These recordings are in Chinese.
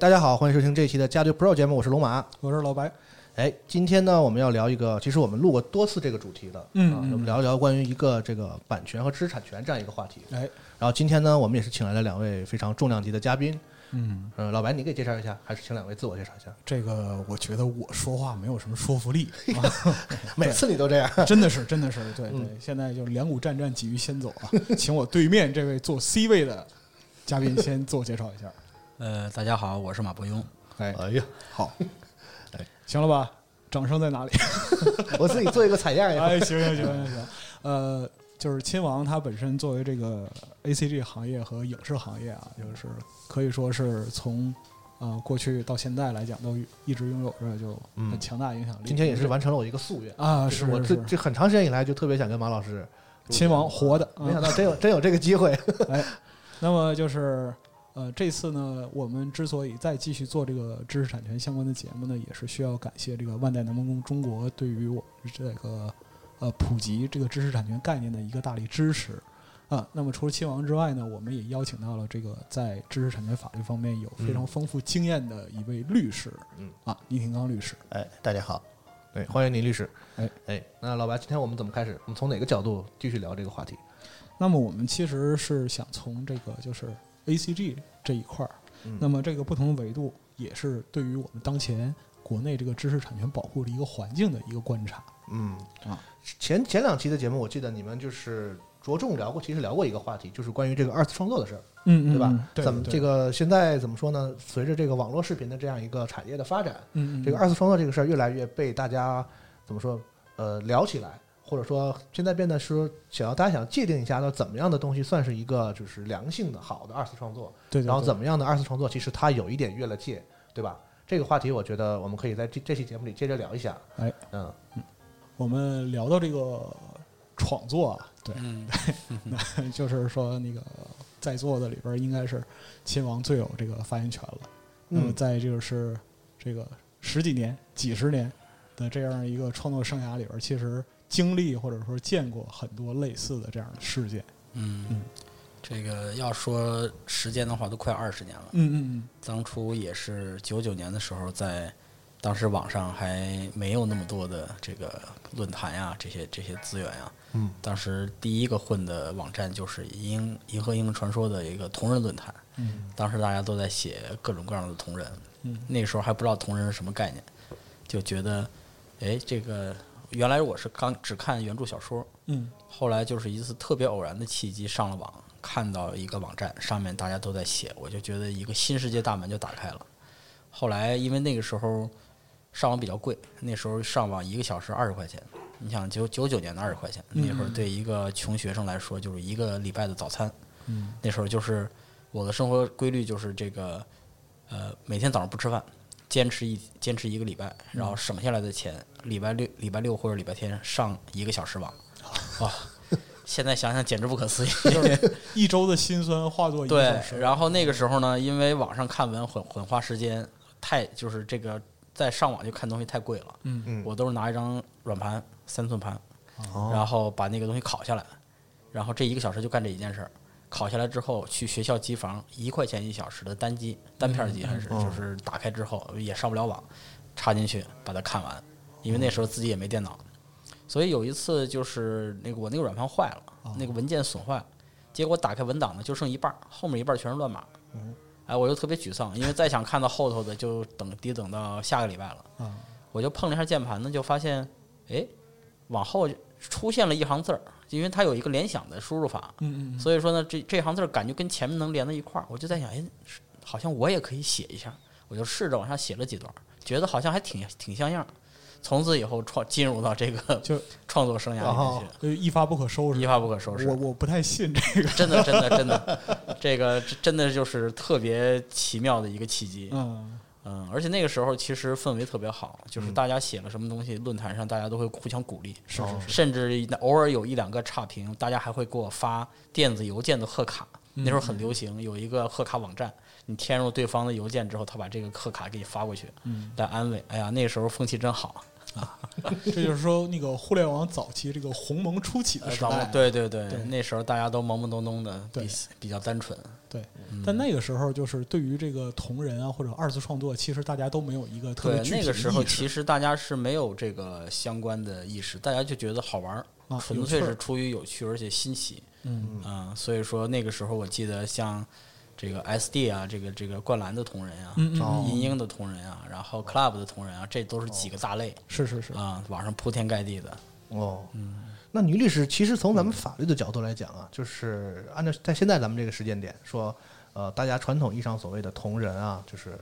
大家好，欢迎收听这一期的加丢 Pro 节目，我是龙马。我是老白。哎，今天呢，我们要聊一个，其实我们录过多次这个主题的，啊，嗯嗯我们聊一聊关于一个这个版权和知识产权这样一个话题。哎，然后今天呢，我们也是请来了两位非常重量级的嘉宾。嗯，呃，老白，你给介绍一下，还是请两位自我介绍一下？这个我觉得我说话没有什么说服力，啊、每次你都这样。真的是，真的是，对对。嗯现在就两股战战，急于先走啊！请我对面这位坐 C 位的嘉宾先自我介绍一下。呃，大家好，我是马伯庸。哎，哎呀，好，哎行了吧？掌声在哪里？我自己做一个采样也好。哎，行行行行行，呃，就是亲王他本身作为这个 A C G 行业和影视行业啊，就是可以说是从呃过去到现在来讲，都一直拥有着就很强大影响力。今天也是完成了我一个夙愿啊，就是我这这很长时间以来就特别想跟马老师亲王活的，啊没想到真有真有这个机会。哎，那么就是呃，这次呢，我们之所以再继续做这个知识产权相关的节目呢，也是需要感谢这个万代南梦宫中国对于我们这个呃普及这个知识产权概念的一个大力支持。啊，那么除了亲王之外呢，我们也邀请到了这个在知识产权法律方面有非常丰富经验的一位律师，嗯啊，倪廷刚律师。哎，大家好，对，欢迎倪律师。哎哎，那老白，今天我们怎么开始？我们从哪个角度继续聊这个话题？那么我们其实是想从这个就是 A C G 这一块儿，嗯那么这个不同的维度也是对于我们当前国内这个知识产权保护的一个环境的一个观察。嗯啊，前前两期的节目，我记得你们就是着重聊过，其实聊过一个话题，就是关于这个二次创作的事儿，嗯对吧？对怎么这个现在怎么说呢？随着这个网络视频的这样一个产业的发展，嗯嗯这个二次创作这个事儿越来越被大家怎么说？呃，聊起来，或者说现在变得说想要大家想界定一下，那怎么样的东西算是一个就是良性的好的二次创作？对对对然后怎么样的二次创作，其实它有一点越了界，对吧？这个话题，我觉得我们可以在这这期节目里接着聊一下。哎，嗯，我们聊到这个创作啊，对，嗯，那就是说那个在座的里边应该是亲王最有这个发言权了。那么嗯在这个是这个十几年、几十年的这样一个创作生涯里边，其实经历或者说见过很多类似的这样的事件。嗯嗯，这个要说时间的话，都快二十年了。嗯嗯嗯当初也是九九年的时候，在当时网上还没有那么多的这个论坛呀，这些这些资源呀。嗯，当时第一个混的网站就是银银河英雄传说的一个同人论坛。嗯当时大家都在写各种各样的同人，嗯那个时候还不知道同人是什么概念，就觉得，哎，这个原来我是刚只看原著小说，嗯后来就是一次特别偶然的契机，上了网，看到一个网站，上面大家都在写，我就觉得一个新世界大门就打开了。后来因为那个时候上网比较贵，那时候上网一个小时二十块钱，你想九九九年的二十块钱，那会儿对一个穷学生来说就是一个礼拜的早餐。嗯那时候就是我的生活规律就是这个，呃，每天早上不吃饭，坚持一坚持一个礼拜，然后省下来的钱，礼拜六礼拜六或者礼拜天上一个小时网，哇！现在想想简直不可思议。就 是一周的辛酸化作一个对小，时。然后那个时候呢，因为网上看文很很花时间，太就是这个在上网就看东西太贵了，嗯嗯我都是拿一张软盘三寸盘，哦然后把那个东西拷下来，然后这一个小时就干这一件事儿。拷下来之后，去学校机房一块钱一小时的单机单片机还是嗯就是打开之后也上不了网，插进去把它看完，因为那时候自己也没电脑，所以有一次就是那个我那个软盘坏了，那个文件损坏了，结果打开文档呢就剩一半儿，后面一半儿全是乱码。哎，我就特别沮丧，因为再想看到后头的就等得等到下个礼拜了。啊我就碰了一下键盘呢，就发现，哎，往后出现了一行字儿，因为它有一个联想的输入法，嗯嗯所以说呢，这这行字儿感觉跟前面能连到一块儿，我就在想，哎，好像我也可以写一下，我就试着往上写了几段儿，觉得好像还挺挺像样。从此以后创进入到这个就创作生涯里面去，就一发不可收拾，一发不可收拾。我我不太信这个，真的，真的，真的，这个真的就是特别奇妙的一个契机。嗯嗯，而且那个时候其实氛围特别好，就是大家写了什么东西，论坛上大家都会互相鼓励，是是是，甚至偶尔有一两个差评，大家还会给我发电子邮件的贺卡。那时候很流行，有一个贺卡网站，你填入对方的邮件之后，他把这个贺卡给你发过去，嗯，来安慰。哎呀，那时候风气真好。啊 这就是说那个互联网早期这个鸿蒙初起的呃时代，对对对对那时候大家都懵懵懂懂的，比对比较单纯。对，但那个时候就是对于这个同人啊或者二次创作，其实大家都没有一个特别对，具体的那个时候其实大家是没有这个相关的意识，大家就觉得好玩儿，啊纯粹是出于有趣而且新奇。嗯。嗯，所以说那个时候我记得像这个 SD 啊，这个这个灌篮的同人啊，嗯嗯哦嗯，银鹰的同人啊，然后 Club 的同人啊，这都是几个大类是是是，啊，网上铺天盖地的。哦，那女律师，其实从咱们法律的角度来讲啊，就是按照在现在咱们这个时间点说，呃，大家传统意义上所谓的同人啊，就是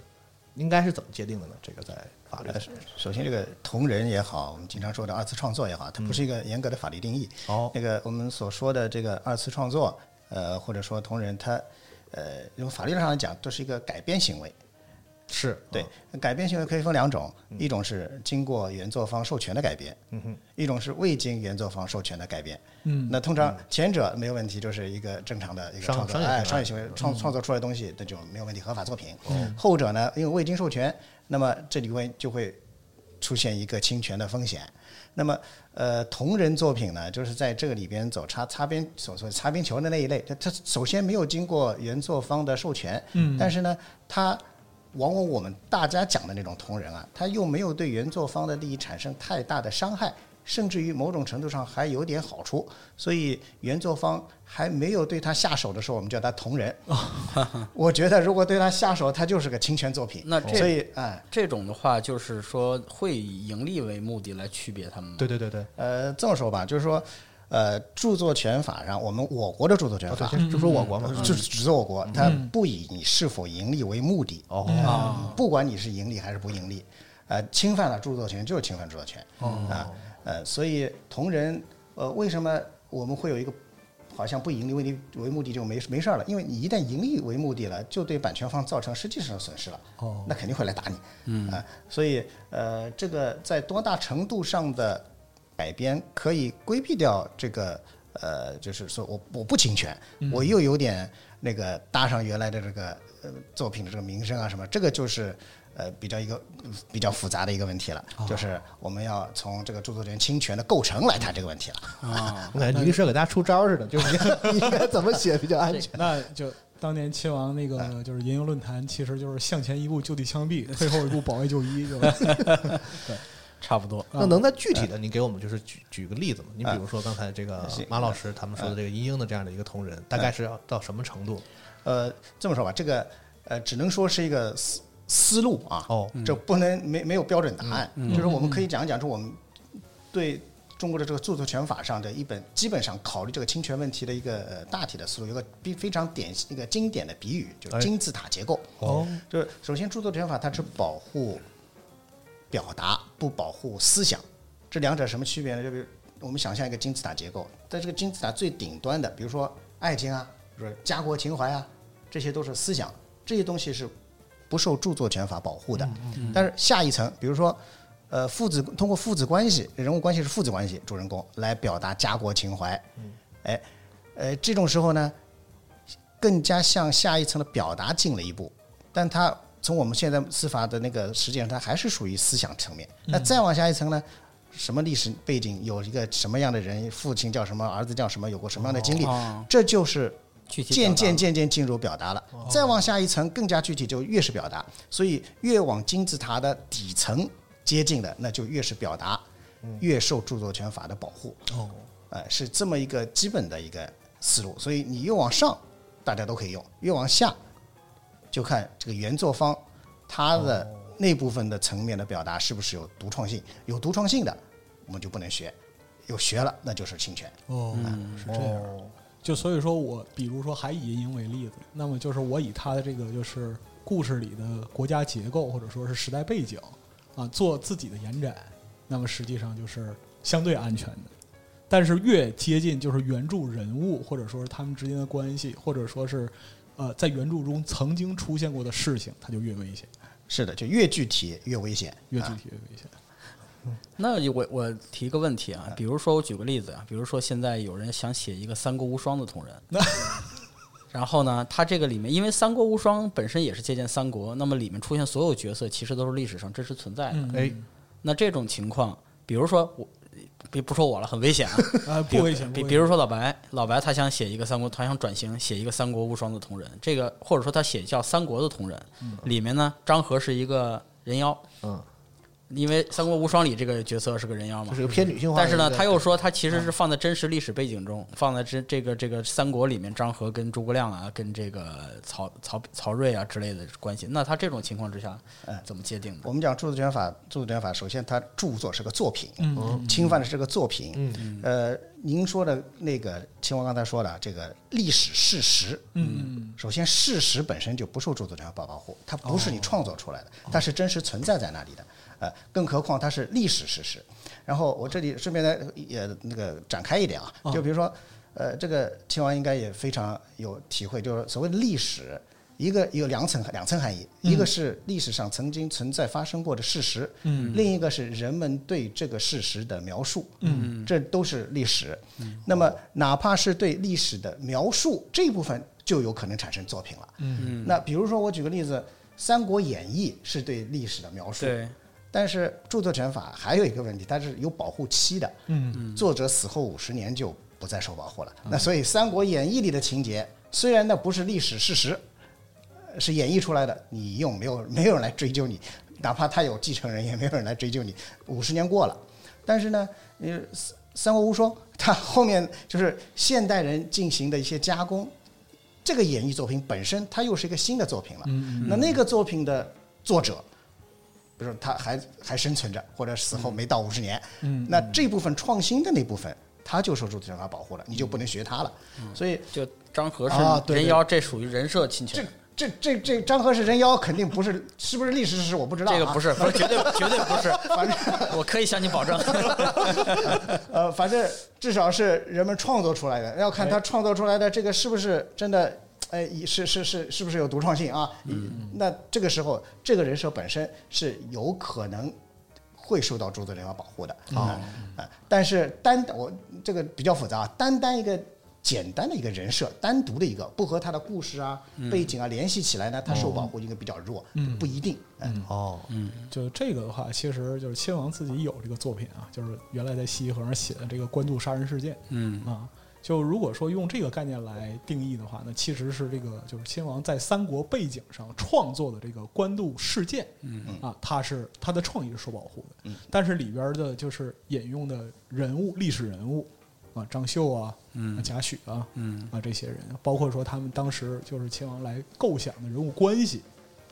应该是怎么界定的呢？这个在法律上，首先，这个同人也好，我们经常说的二次创作也好，它不是一个严格的法律定义。哦那个我们所说的这个二次创作，呃，或者说同人，它呃，用法律上来讲，都是一个改编行为。是对，改编行为可以分两种，一种是经过原作方授权的改编，一种是未经原作方授权的改编。嗯。那通常前者没有问题，就是一个正常的一个创作，哎，商业行为创创作出来的东西，那就没有问题，合法作品。后者呢，因为未经授权，那么这里会就会出现一个侵权的风险。那么，呃，同人作品呢，就是在这个里边走擦擦边所说擦边球的那一类，它它首先没有经过原作方的授权，嗯。但是呢，它往往我们大家讲的那种同人啊，他又没有对原作方的利益产生太大的伤害，甚至于某种程度上还有点好处，所以原作方还没有对他下手的时候，我们叫他同人。我觉得如果对他下手，他就是个侵权作品。那这所以哎，这种的话，就是说会以盈利为目的来区别他们吗？对对对对，呃，这么说吧，就是说，呃，著作权法上，我们我国的著作权法，先就说我国嘛，就是只是我国，它不以你是否盈利为目的。哦啊，不管你是盈利还是不盈利，呃，侵犯了著作权就是侵犯著作权。啊，呃，所以同人，呃，为什么我们会有一个好像不盈利为利为目的就没没事儿了？因为你一旦盈利为目的了，就对版权方造成实际上的损失了。哦那肯定会来打你。嗯啊，所以呃，这个在多大程度上的改编可以规避掉这个呃，就是说我我不侵权，我又有点那个搭上原来的这个呃作品的这个名声啊什么，这个就是。呃，比较一个嗯比较复杂的一个问题了，就是我们要从这个著作权侵权的构成来谈这个问题了。啊，我感觉倪律师给大家出招似的，就是 你应该怎么写比较安全。那就当年亲王那个 就是银鹰论坛，其实就是向前一步就地枪毙，退后一步保卫就医，就差不多。那能在具体的，你给我们就是举举个例子吗？你比如说刚才这个马老师他们说的这个英英的这样的一个同仁，大概是要到什么程度？呃，这么说吧，这个呃，只能说是一个思思路啊。哦，这不能没没有标准答案，嗯就是我们可以讲一讲，说我们对中国的这个著作权法上的一本基本上考虑这个侵权问题的一个呃大体的思路，有个比非常典型一个经典的比喻，就是金字塔结构。哦，就是首先著作权法它是保护表达，不保护思想，这两者什么区别呢？就比如我们想象一个金字塔结构，在这个金字塔最顶端的，比如说爱情啊，比如说家国情怀啊，这些都是思想，这些东西是不受著作权法保护的。但是下一层，比如说，呃，父子通过父子关系，人物关系是父子关系，主人公来表达家国情怀，哎，呃，这种时候呢，更加向下一层的表达进了一步，但它从我们现在司法的那个实践上，它还是属于思想层面。那再往下一层呢？什么历史背景，有一个什么样的人，父亲叫什么，儿子叫什么，有过什么样的经历，哦这就是具体渐渐渐渐进入表达了。再往下一层更加具体，就越是表达。所以越往金字塔的底层接近的，那就越是表达，越受著作权法的保护。哦，呃，是这么一个基本的一个思路。所以你越往上，大家都可以用；越往下，就看这个原作方他的那部分的层面的表达是不是有独创性。有独创性的，我们就不能学；有学了，那就是侵权。哦，嗯是这样。就所以说我，比如说还以银鹰为例子，那么就是我以他的这个就是故事里的国家结构或者说是时代背景啊，做自己的延展，那么实际上就是相对安全的。但是越接近就是原著人物或者说是他们之间的关系，或者说是呃在原著中曾经出现过的事情，它就越危险，是的，就越具体越危险。越具啊体越危险。那我我提一个问题啊，比如说我举个例子啊，比如说现在有人想写一个《三国无双》的同人，然后呢，他这个里面因为《三国无双》本身也是借鉴三国，那么里面出现所有角色其实都是历史上真实存在的。嗯，哎，那这种情况，比如说我，别不说我了，很危险啊。啊，不危险，不危险比比如说老白，老白他想写一个三国，他想转型写一个三国无双的同人，这个或者说他写叫三国的同人，里面呢张合是一个人妖，嗯，因为三国无双里这个角色是个人妖嘛这，是个偏女性化但。是呢他又说他其实是放在真实历史背景中，放在这这个这个三国里面，张合跟诸葛亮啊，跟这个曹曹曹睿啊之类的关系，那他这种情况之下哎怎么界定的？我们讲著作权法，著作权法首先它著作是个作品，嗯侵犯的是这个作品。嗯呃，您说的那个秦王刚才说的这个历史事实，嗯首先事实本身就不受著作权法保护，它不是你创作出来的，它是真实存在在那里的。呃，更何况它是历史事实。然后我这里顺便呢也那个展开一点啊，就比如说，呃，这个秦王应该也非常有体会，就是所谓的历史。一个有两层两层含义，一个是历史上曾经存在发生过的事实，嗯另一个是人们对这个事实的描述，嗯这都是历史。那么哪怕是对历史的描述这一部分，就有可能产生作品了。嗯那比如说我举个例子，《三国演义》是对历史的描述，对，但是著作权法还有一个问题，它是有保护期的，嗯作者死后五十年就不再受保护了。那所以《三国演义》里的情节，虽然那不是历史事实，呃是演绎出来的，你用没有没有人来追究你，哪怕他有继承人，也没有人来追究你。五十年过了，但是呢，你，《三三国无双》它后面就是现代人进行的一些加工，这个演绎作品本身它又是一个新的作品了。嗯那那个作品的作者，比如说他还还生存着，或者死后没到五十年，嗯那这部分创新的那部分，他就受著作权法保护了，你就不能学他了。嗯所以就张合是人妖，这属于人设侵权这。这这这张合是人妖，肯定不是，是不是历史事实我不知道、啊。这个不是，不是绝对绝对不是，反正我可以向你保证。呃，反正至少是人们创作出来的，要看他创作出来的这个是不是真的，哎，是是是是不是有独创性啊？嗯，那这个时候，这个人设本身是有可能会受到著作权法保护的啊、啊但是单我这个比较复杂啊，单单一个。简单的一个人设，单独的一个不和他的故事啊、背景啊联系起来呢，他受保护应该比较弱，不一定。嗯，哦，嗯就这个的话，其实就是亲王自己有这个作品啊，就是原来在西溪河上写的这个官渡杀人事件嗯。啊。就如果说用这个概念来定义的话，那其实是这个就是亲王在三国背景上创作的这个官渡事件，嗯。啊，他是他的创意是受保护的，嗯。但是里边的就是引用的人物历史人物啊，张绣啊，嗯贾诩啊，嗯啊这些人，包括说他们当时就是秦王来构想的人物关系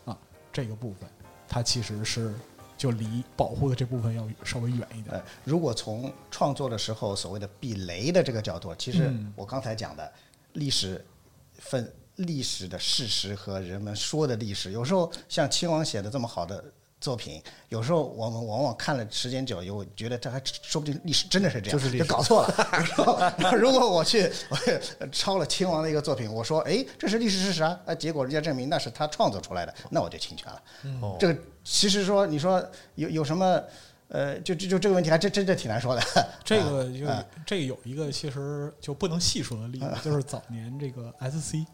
啊，这个部分，它其实是就离保护的这部分要稍微远一点。呃，如果从创作的时候所谓的避雷的这个角度，其实嗯我刚才讲的历史分历史的事实和人们说的历史，有时候像亲王写的这么好的作品，有时候我们往往看了时间久了以后，觉得这还说不定历史真的是这样，就是历史搞错了。如果我去我 抄了亲王的一个作品，我说哎这是历史事实啊，啊结果人家证明那是他创作出来的，那我就侵权了。哦这个其实说你说有有什么？呃，就就就这个问题还真真的挺难说的。这个就啊这个有一个其实就不能细说的例子，就是早年这个 SC，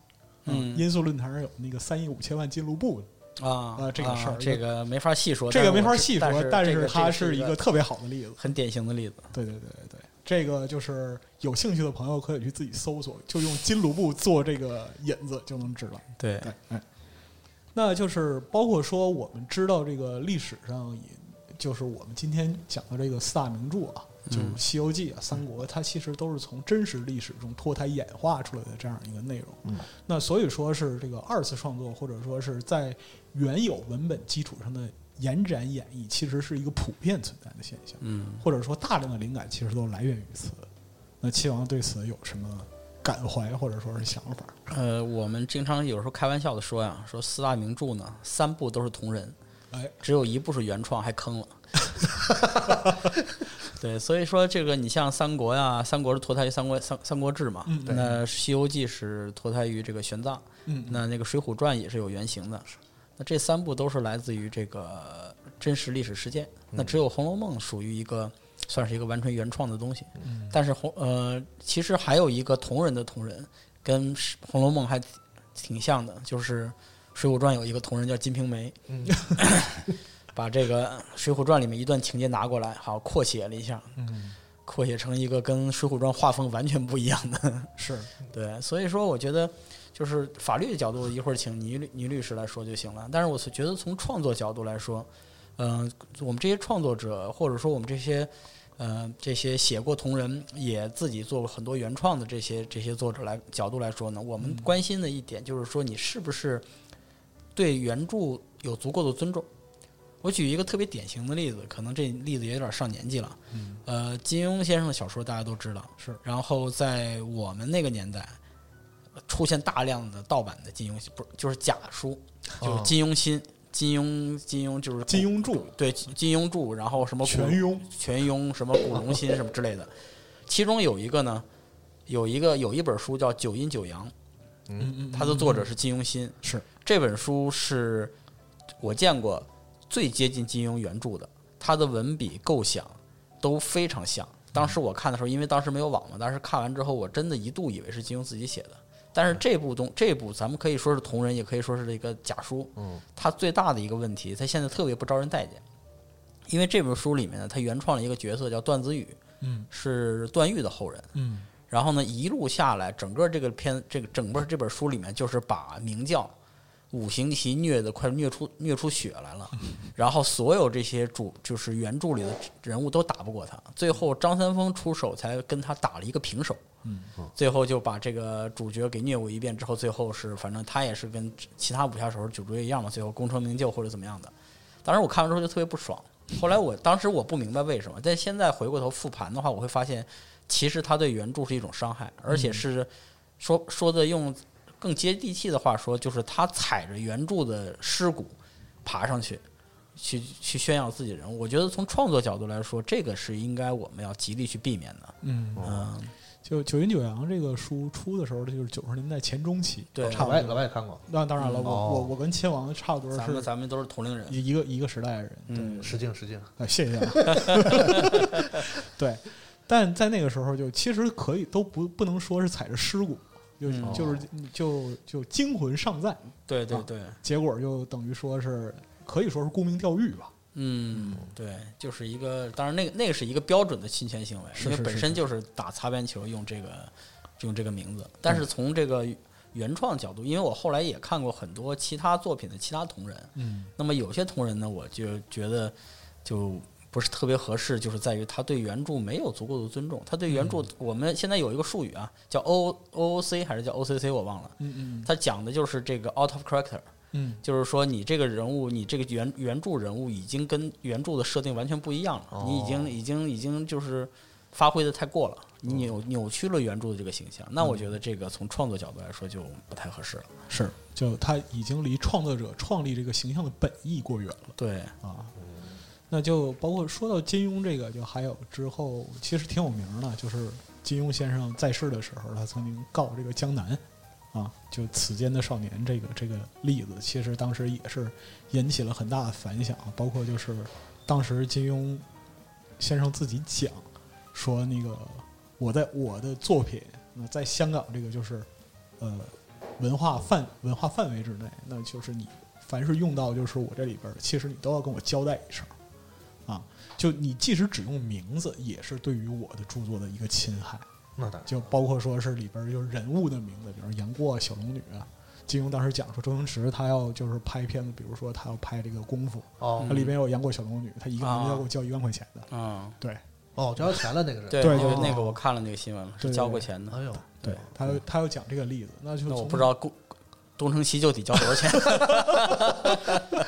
嗯音速论坛上有那个三亿五千万进录部的，啊啊这个事儿这个没法细说，这个没法细说，但是它是是一个特别好的例子。很典型的例子。对对对对对，这个就是有兴趣的朋友可以去自己搜索，就用金卢布做这个引子就能知道。对对，那就是包括说我们知道这个历史上，也就是我们今天讲的这个四大名著啊，就《西游记》啊、《三国》，它其实都是从真实历史中脱胎演化出来的这样一个内容。嗯那所以说是这个二次创作，或者说是在原有文本基础上的延展演绎其实是一个普遍存在的现象，嗯，或者说大量的灵感其实都来源于此。那七王对此有什么感怀或者说是想法？呃，我们经常有时候开玩笑的说呀，说四大名著呢，三部都是同人，哎，只有一部是原创，还坑了。对，所以说这个你像三国呀，三国是脱胎于三国三三国志嘛，嗯那西游记是脱胎于这个玄奘，嗯，那那个水浒传也是有原型的。那这三部都是来自于这个真实历史事件，那只有《红楼梦》属于一个算是一个完全原创的东西。嗯但是红呃，其实还有一个同人的同人，跟《红楼梦》还挺像的，就是《水浒传》有一个同人叫金瓶梅，嗯把这个《水浒传》里面一段情节拿过来，好扩写了一下，嗯，扩写成一个跟《水浒传》画风完全不一样的。是，对，所以说我觉得就是法律的角度，一会儿请倪律倪律师来说就行了。但是我是觉得从创作角度来说，嗯、我们这些创作者或者说我们这些呃这些写过同人也自己做过很多原创的这些这些作者来角度来说呢，我们关心的一点就是说你是不是对原著有足够的尊重。我举一个特别典型的例子，可能这例子也有点上年纪了。嗯，呃，金庸先生的小说大家都知道，是。然后在我们那个年代，出现大量的盗版的金庸，不是就是假书，就是哦金庸新、金庸、金庸就是金庸著、对金庸著，然后什么古全庸，全庸什么古龙新什么之类的。其中有一个呢，有一个有一本书叫《九阴九阳》，嗯嗯，它的作者是金庸新。是这本书是我见过最接近金庸原著的，他的文笔构想都非常像。当时我看的时候，因为当时没有网嘛，但是看完之后，我真的一度以为是金庸自己写的。但是这部东这部咱们可以说是同人，也可以说是一个假书。嗯，它最大的一个问题，它现在特别不招人待见，因为这本书里面呢，它原创了一个角色叫段子宇，嗯是段誉的后人。嗯然后呢，一路下来，整个这个片，这个整个这本书里面，就是把明教五行棋虐的快虐出虐出血来了。然后所有这些主就是原著里的人物都打不过他，最后张三丰出手才跟他打了一个平手。嗯，最后就把这个主角给虐过一遍之后，最后是反正他也是跟其他武侠小说主角一样嘛，最后功成名就或者怎么样的。当时我看完之后就特别不爽。后来我当时我不明白为什么，但现在回过头复盘的话，我会发现，其实他对原著是一种伤害，而且是说说的用更接地气的话说，就是他踩着原著的尸骨爬上去，去去炫耀自己人物。我觉得从创作角度来说，这个是应该我们要极力去避免的。嗯，嗯，就《九阴九阳》这个书出的时候，就是九十年代前中期，对老外差不多。老外也看过，那当然了，嗯我哦我我跟亲王差不多是咱们咱们都是同龄人。一一个一个时代的人，对嗯实境实境，啊，谢谢啊。对，但在那个时候就其实可以都不不能说是踩着尸骨，就、嗯。就是就就惊魂尚在，啊对对对，结果就等于说是可以说是沽名钓誉吧。嗯，对，就是一个，当然那个那个是一个标准的侵权行为，因为本身就是打擦边球用这个用这个名字，但是从这个原创角度，因为我后来也看过很多其他作品的其他同人，嗯。那么有些同人呢，我就觉得就不是特别合适，就是在于他对原著没有足够的尊重。他对原著，我们现在有一个术语啊，叫 O O O C 还是叫 O C C，我忘了。嗯嗯他讲的就是这个 out of character，嗯就是说你这个人物，你这个原原著人物已经跟原著的设定完全不一样了，哦你已经已经已经就是发挥的太过了，你扭扭曲了原著的这个形象。那我觉得这个从创作角度来说就不太合适了。是，就他已经离创作者创立这个形象的本意过远了。对，啊。那就包括说到金庸这个，就还有之后其实挺有名的，就是金庸先生在世的时候，他曾经告这个江南，啊，就此间的少年这个这个例子，其实当时也是引起了很大的反响，包括就是当时金庸先生自己讲说，那个我在我的作品，在香港这个就是呃文化范文化范围之内，那就是你凡是用到就是我这里边，其实你都要跟我交代一声，啊，就你即使只用名字，也是对于我的著作的一个侵害。那当然，就包括说是里边儿就是人物的名字，比如杨过、小龙女啊。金庸当时讲说，周星驰他要就是拍片子，比如说他要拍这个功夫，哦它里边有杨过、小龙女，他一个名字要给我交一万块钱的。嗯，对哦，交钱了那个人，对，对那个对那个我看了那个新闻了，是交过钱的。哎呦，对，他要他要讲这个例子，那就从那我不知道功东成西就得交多少钱？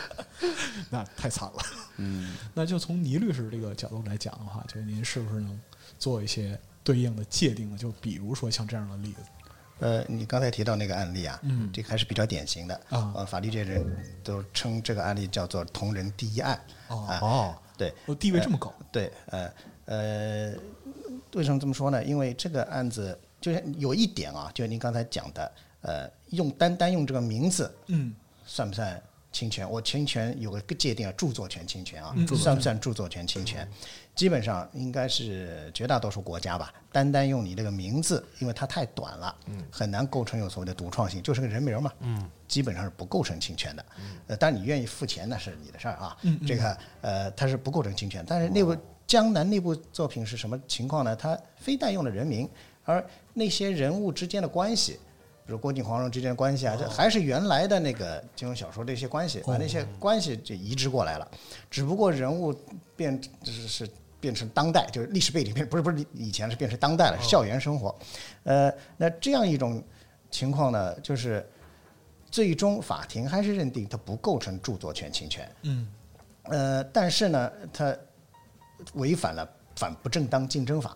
那太惨了。嗯，那就从倪律师这个角度来讲的话，就是您是不是能做一些对应的界定呢？就比如说像这样的例子呃，你刚才提到那个案例啊，嗯这个还是比较典型的啊呃，法律界人都称这个案例叫做“同人第一案”哦啊，哦，对，哦，地位这么高，对，呃呃，为什么这么说呢？因为这个案子就是有一点啊，就是您刚才讲的，呃，用单单用这个名字嗯算不算侵权？我侵权有个界定啊，著作权侵权啊，嗯算不算著作权侵权？基本上应该是绝大多数国家吧，单单用你这个名字，因为它太短了，嗯很难构成有所谓的独创性，就是个人名嘛，嗯基本上是不构成侵权的。呃，当然你愿意付钱那是你的事儿啊，这个呃它是不构成侵权，但是那部江南那部作品是什么情况呢？它非但用了人名，而那些人物之间的关系。比如郭靖、黄蓉之间的关系啊，这还是原来的那个金庸小说的一些关系，把那些关系就移植过来了，只不过人物变就是是变成当代，就是历史背景变不是不是以前是变成当代了，校园生活，呃，那这样一种情况呢，就是最终法庭还是认定它不构成著作权侵权，嗯。呃，但是呢，它违反了反不正当竞争法。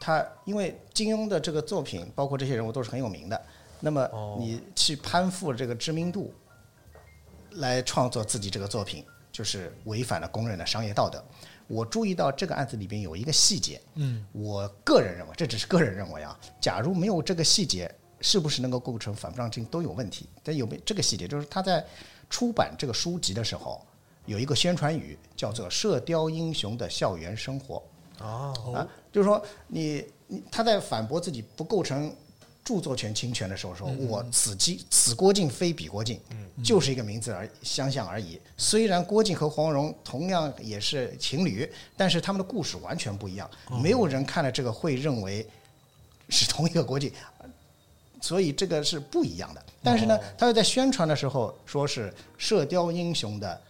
他因为金庸的这个作品，包括这些人物都是很有名的，那么你去攀附这个知名度，来创作自己这个作品，就是违反了公认的商业道德。我注意到这个案子里边有一个细节，嗯，我个人认为，这只是个人认为啊，假如没有这个细节，是不是能够构成反不让进都有问题。但有没有这个细节，就是他在出版这个书籍的时候，有一个宣传语叫做“射雕英雄的校园生活”。哦，啊，就是说你你他在反驳自己不构成著作权侵权的时候说，我此姬此郭靖非彼郭靖，就是一个名字而相像而已。虽然郭靖和黄蓉同样也是情侣，但是他们的故事完全不一样，没有人看了这个会认为是同一个郭靖。所以这个是不一样的，但是呢，他又在宣传的时候说是《射雕英雄》的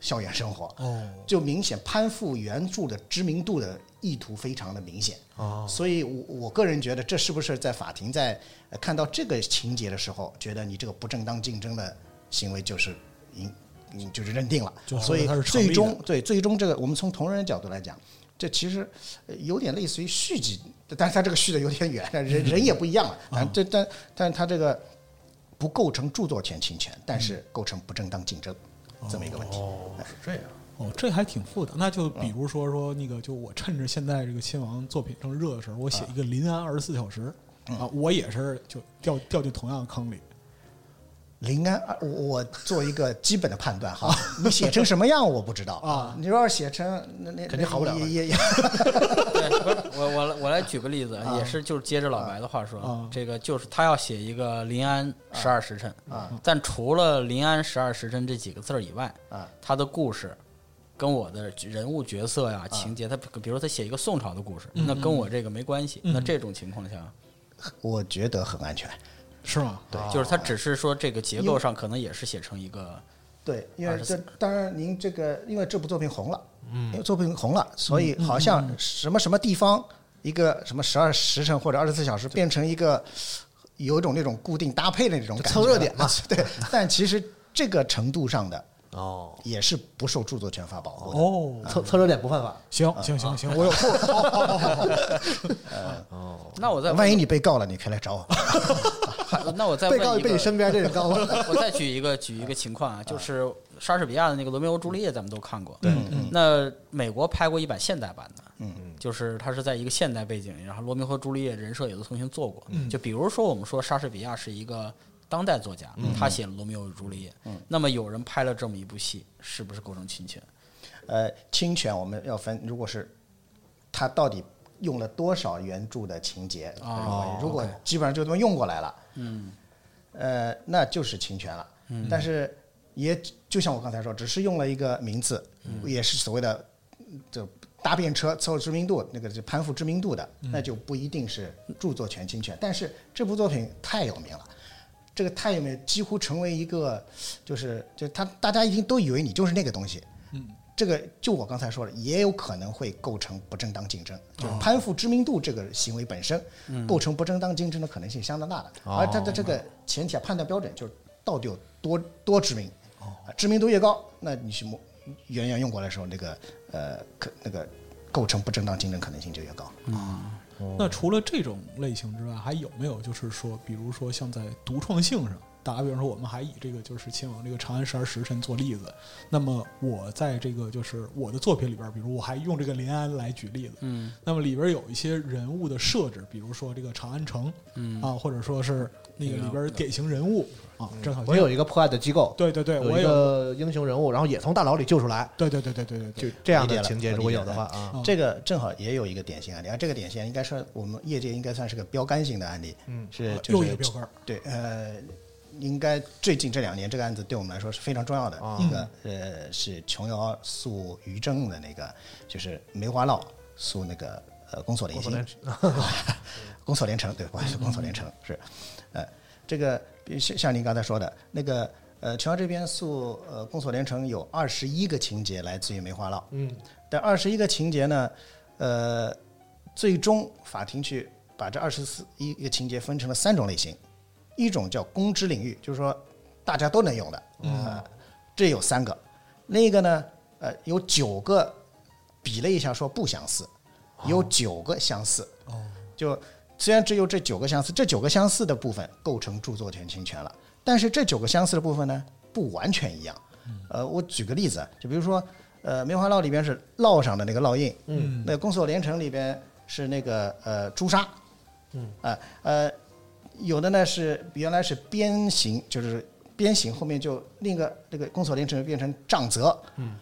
校园生活，哦，就明显攀附原著的知名度的意图非常的明显。哦，所以我我个人觉得，这是不是在法庭在呃看到这个情节的时候，觉得你这个不正当竞争的行为就是就是认定了，所以最终对最终这个我们从同人角度来讲，这其实呃有点类似于续集，但是他这个续的有点远，人 人也不一样了。但这但但他这个不构成著作权侵权，但是构成不正当竞争这么一个问题。哦，是这样，哦，这还挺复杂。那就比如说说那个，就我趁着现在这个亲王作品正热的时候，我写一个《临安二十四小时》啊，我也是就掉掉进同样的坑里。临安，我我做一个基本的判断哈，你写成什么样我不知道啊。你要是写成那那肯定好不了也也 也对，我我来我来举个例子，也是就是接着老白的话说，啊这个就是他要写一个临安十二时辰啊。但除了临安十二时辰这几个字儿以外，啊。他的故事跟我的人物角色呀、情节，他比如说他写一个宋朝的故事，那跟我这个没关系。那这种情况下，我觉得很安全。是吗？对就是他只是说这个结构上可能也是写成一个对，因为这当然您这个，因为这部作品红了，嗯，因为作品红了，所以好像什么什么地方一个什么十二时辰或者二十四小时变成一个有一种那种固定搭配的那种就感觉蹭热点嘛 对，但其实这个程度上的哦，也是不受著作权法保护的。哦，蹭蹭热点不犯法，行行行行，我有数。好好好好好那我再万一你被告了，你可以来找我。那我再被告问一个，被你身边这人告了，我再举一个举一个情况啊，就是莎士比亚的那个《罗密欧朱丽叶》，咱们都看过。对，嗯那美国拍过一版现代版的，嗯，就是它是在一个现代背景，然后罗密欧和朱丽叶人设也都重新做过。嗯。就比如说我们说莎士比亚是一个当代作家，嗯他写了《罗密欧与朱丽叶》，那么有人拍了这么一部戏，是不是构成侵权？呃，侵权我们要分，如果是他到底用了多少原著的情节，哦如果基本上就这么用过来了，嗯，呃，那就是侵权了。嗯，但是也就像我刚才说，只是用了一个名字，也是所谓的就搭便车凑知名度，那个就攀附知名度的，那就不一定是著作权侵权。但是这部作品太有名了。这个太有名，几乎成为一个，就是就他大家一听都以为你就是那个东西，嗯。这个就我刚才说了，也有可能会构成不正当竞争，就是攀附知名度这个行为本身构成不正当竞争的可能性相当大的。而它的这个前提啊，判断标准就是到底有多多知名，啊，知名度越高，那你去摸原样用过来的时候，那个呃可那个构成不正当竞争可能性就越高。那除了这种类型之外，还有没有就是说，比如说像在独创性上，打个比方说，我们还以这个就是前往这个长安十二时辰做例子。那么我在这个就是我的作品里边，比如我还用这个临安来举例子，嗯，那么里边有一些人物的设置，比如说这个长安城，嗯。啊，或者说是那个里边典型人物啊，正好我有一个破案的机构，对对对，有一我有个英雄人物，然后也从大牢里救出来，对对对对对对对，就这样的情节，如果有的话啊，嗯这个正好也有一个典型案例，而这个典型应该说我们业界应该算是个标杆性的案例，嗯是就又一个是标杆，对，呃，应该最近这两年这个案子对我们来说是非常重要的啊一个，呃，是琼瑶诉于正的那个，就是梅花烙诉那个呃宫锁连心宫锁连，城，对，不好意思，宫锁连城是，呃，这个像像您刚才说的那个。呃，琼瑶这边诉呃宫锁连城有二十一个情节来自于梅花烙，嗯，但二十一个情节呢，呃，最终法庭去把这二十四一一个情节分成了三种类型，一种叫公知领域，就是说大家都能用的，呃，这有三个；另一个呢，呃，有九个比了一下说不相似，有九个相似，哦，就虽然只有这九个相似，这九个相似的部分构成著作权侵权了，但是这九个相似的部分呢，不完全一样。呃，我举个例子，就比如说，呃，梅花烙里边是烙上的那个烙印，嗯。那宫锁连城里边是那个呃朱砂，嗯。啊呃有的呢是原来是鞭刑，就是鞭刑后面就另一个那个宫锁连城变成杖责，嗯，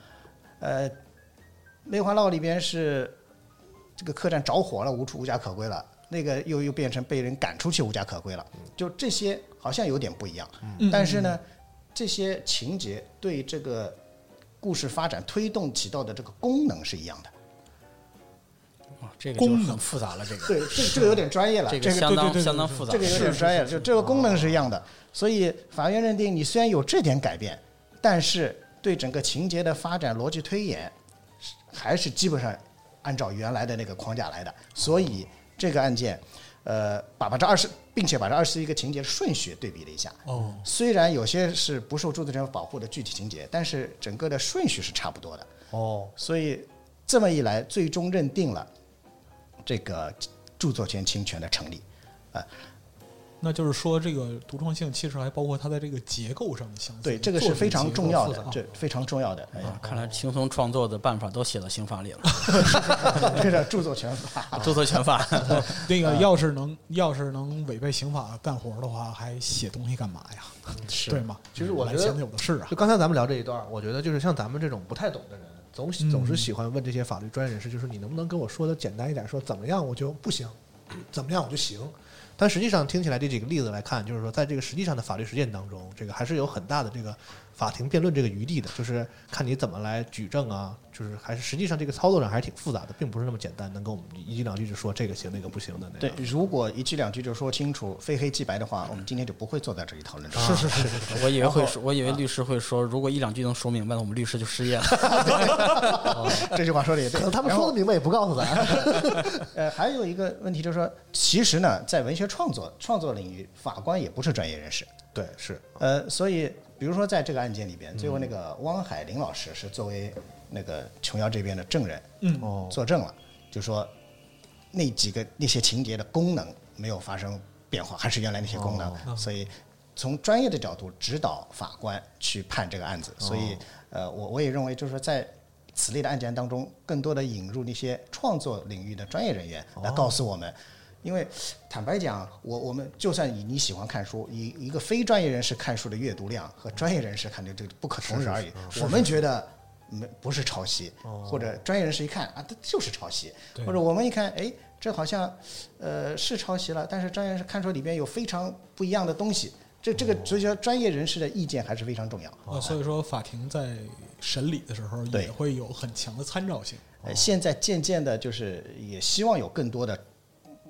呃，梅花烙里边是这个客栈着火了，无处无家可归了。那个又又变成被人赶出去无家可归了，就这些好像有点不一样，嗯但是呢，这些情节对这个故事发展推动起到的这个功能是一样的。哇这个就功能很复杂了，这个对，这这个有点专业了，这这个个相当对对对对相当复杂，这个有点专业了，就这个功能是一样的。所以法院认定你虽然有这点改变，但是对整个情节的发展逻辑推演，还是基本上按照原来的那个框架来的。所以这个案件，呃，把把这二十，并且把这二十一个情节顺序对比了一下。哦，虽然有些是不受著作权保护的具体情节，但是整个的顺序是差不多的。哦，所以这么一来，最终认定了这个著作权侵权的成立。那就是说这个独创性其实还包括它在这个结构上的相似，对，这个是非常重要，的这非常重要的。哎啊看来轻松创作的办法都写到刑法里了，这是著作权法。著作权法。那个要是能要是能违背刑法干活的话，还写东西干嘛呀？是对吗？其实我觉得有的是啊就。刚才咱们聊这一段，我觉得就是像咱们这种不太懂的人，总总是喜欢问这些法律专业人士，就是你能不能跟我说的简单一点，说怎么样我就不行，怎么样我就行。但实际上听起来这几个例子来看，就是说在这个实际上的法律实践当中，这个还是有很大的这个法庭辩论这个余地的，就是看你怎么来举证啊，就是还是实际上这个操作上还是挺复杂的，并不是那么简单，能跟我们一句两句就说这个行那个不行的那对。，如果一句两句就说清楚，非黑即白的话，我们今天就不会坐在这里讨论这个。是是是是是，我以为会说，我以为律师会说，如果一两句能说明白，那我们律师就失业了。这句话说的也对。可能他们说的明白也不告诉咱。呃，还有一个问题就是说，其实呢，在文学创作创作领域，法官也不是专业人士。对，是呃，所以比如说在这个案件里边，最后那个汪海林老师是作为那个琼瑶这边的证人，嗯。哦，作证了，就说那几个那些情节的功能没有发生变化，还是原来那些功能，哦。所以从专业的角度指导法官去判这个案子。所以呃，我我也认为就是说在。此类的案件当中，更多的引入那些创作领域的专业人员来告诉我们，因为坦白讲，我我们就算以你喜欢看书，以一个非专业人士看书的阅读量和专业人士看的这个不可同日而语。我们觉得没不是抄袭，或者专业人士一看啊，它就是抄袭，或者我们一看，哎，这好像呃是抄袭了，但是专业人士看出里边有非常不一样的东西。这这个所以说专业人士的意见还是非常重要。啊，所以说法庭在审理的时候也会有很强的参照性。呃，现在渐渐的，就是也希望有更多的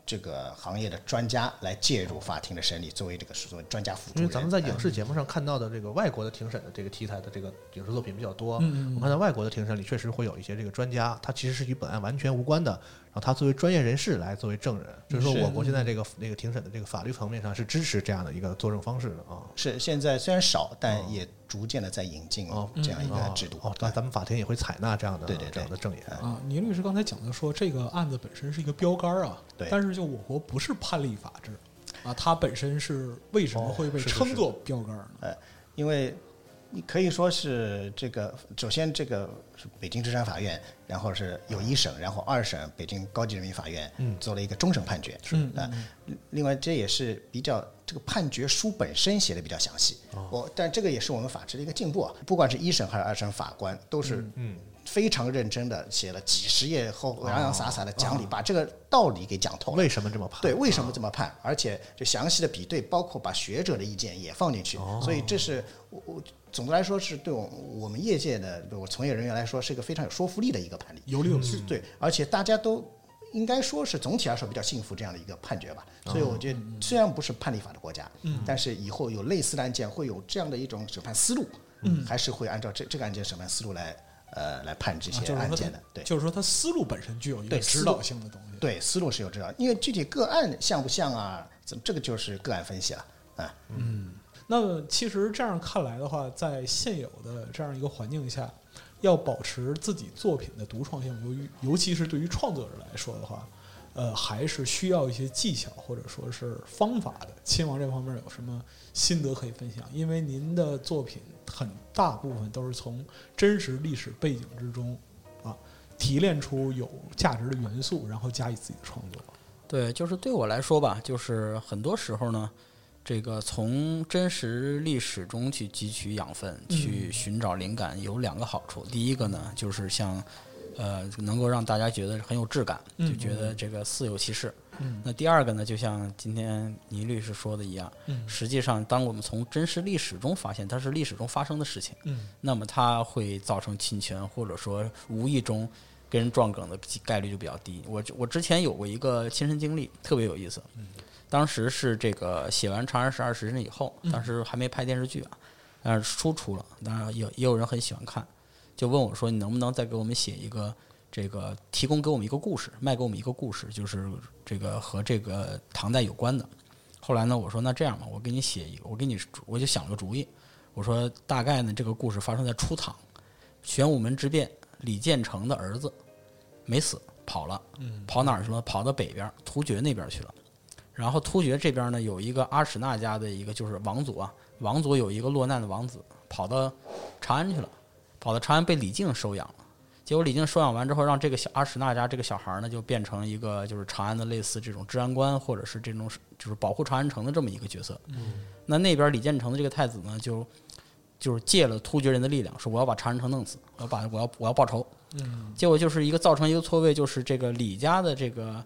这个行业的专家来介入法庭的审理，作为这个作为专家辅助。因为咱们在影视节目上看到的这个外国的庭审的这个题材的这个影视作品比较多，嗯嗯嗯我们看到外国的庭审里确实会有一些这个专家，他其实是与本案完全无关的，然后他作为专业人士来作为证人，就是说我国现在这个那个庭审的这个法律层面上是支持这样的一个作证方式的啊。是现在虽然少，但也逐渐的在引进哦这样一个哦制度。哦，那咱们法庭也会采纳这样的对对对这样的证言。啊，倪律师刚才讲的说，这个案子本身是一个标杆儿啊，对但是就我国不是判例法制啊，它本身是为什么会被称作标杆儿呢？呃，因为你可以说是这个，首先这个是北京芝山法院，然后是有一审，然后二审北京高级人民法院做了一个终审判决。嗯啊，另外这也是比较这个判决书本身写的比较详细。我但这个也是我们法治的一个进步啊，不管是一审还是二审法官都是嗯。非常认真的写了几十页后洋洋洒洒的讲理，把这个道理给讲透了。为什么这么判？对，为什么这么判？而且就详细的比对，包括把学者的意见也放进去，所以这是我我总的来说是对我我们业界的我从业人员来说是一个非常有说服力的一个判例。有理有据。对，而且大家都应该说是总体来说比较信服这样的一个判决吧。所以我觉得虽然不是判例法的国家，嗯但是以后有类似的案件会有这样的一种审判思路，嗯还是会按照这这个案件审判思路来呃来判这些啊就是说它案件的。对，就是说他思路本身具有一个指导性的东西。对，思路是有指导，因为具体个案像不像啊，怎么这个就是个案分析了啊。嗯那么其实这样看来的话，在现有的这样一个环境下，要保持自己作品的独创性，由于尤其是对于创作者来说的话，呃，还是需要一些技巧或者说是方法的。亲王这方面有什么心得可以分享？因为您的作品很大部分都是从真实历史背景之中啊提炼出有价值的元素，然后加以自己的创作。对，就是对我来说吧，就是很多时候呢，这个从真实历史中去汲取养分，去寻找灵感，有两个好处。第一个呢，就是像呃，能够让大家觉得很有质感，就觉得这个似有其事。嗯那第二个呢，就像今天倪律师说的一样，嗯实际上当我们从真实历史中发现它是历史中发生的事情，嗯那么它会造成侵权，或者说无意中跟人撞梗的概率就比较低。我我之前有过一个亲身经历，特别有意思。当时是这个写完《长安十二时辰》以后，当时还没拍电视剧啊，但是书出了，当然也也有人很喜欢看，就问我说：“你能不能再给我们写一个这个提供给我们一个故事，卖给我们一个故事，就是这个和这个唐代有关的。”后来呢，我说：“那这样吧，我给你写一个，我给你我就想了个主意，我说大概呢，这个故事发生在初唐，玄武门之变，李建成的儿子没死，跑了，跑哪儿去了？跑到北边儿突厥那边儿去了。然后突厥这边呢，有一个阿史那家的一个就是王族啊，王族有一个落难的王子，跑到长安去了，跑到长安被李靖收养了。结果李靖收养完之后，让这个小阿史那家这个小孩呢，就变成一个就是长安的类似这种治安官，或者是这种就是保护长安城的这么一个角色。那那边李建成的这个太子呢，就就是借了突厥人的力量，说我要把长安城弄死，我要把我要我要报仇。嗯结果就是一个造成一个错位，就是这个李家的这个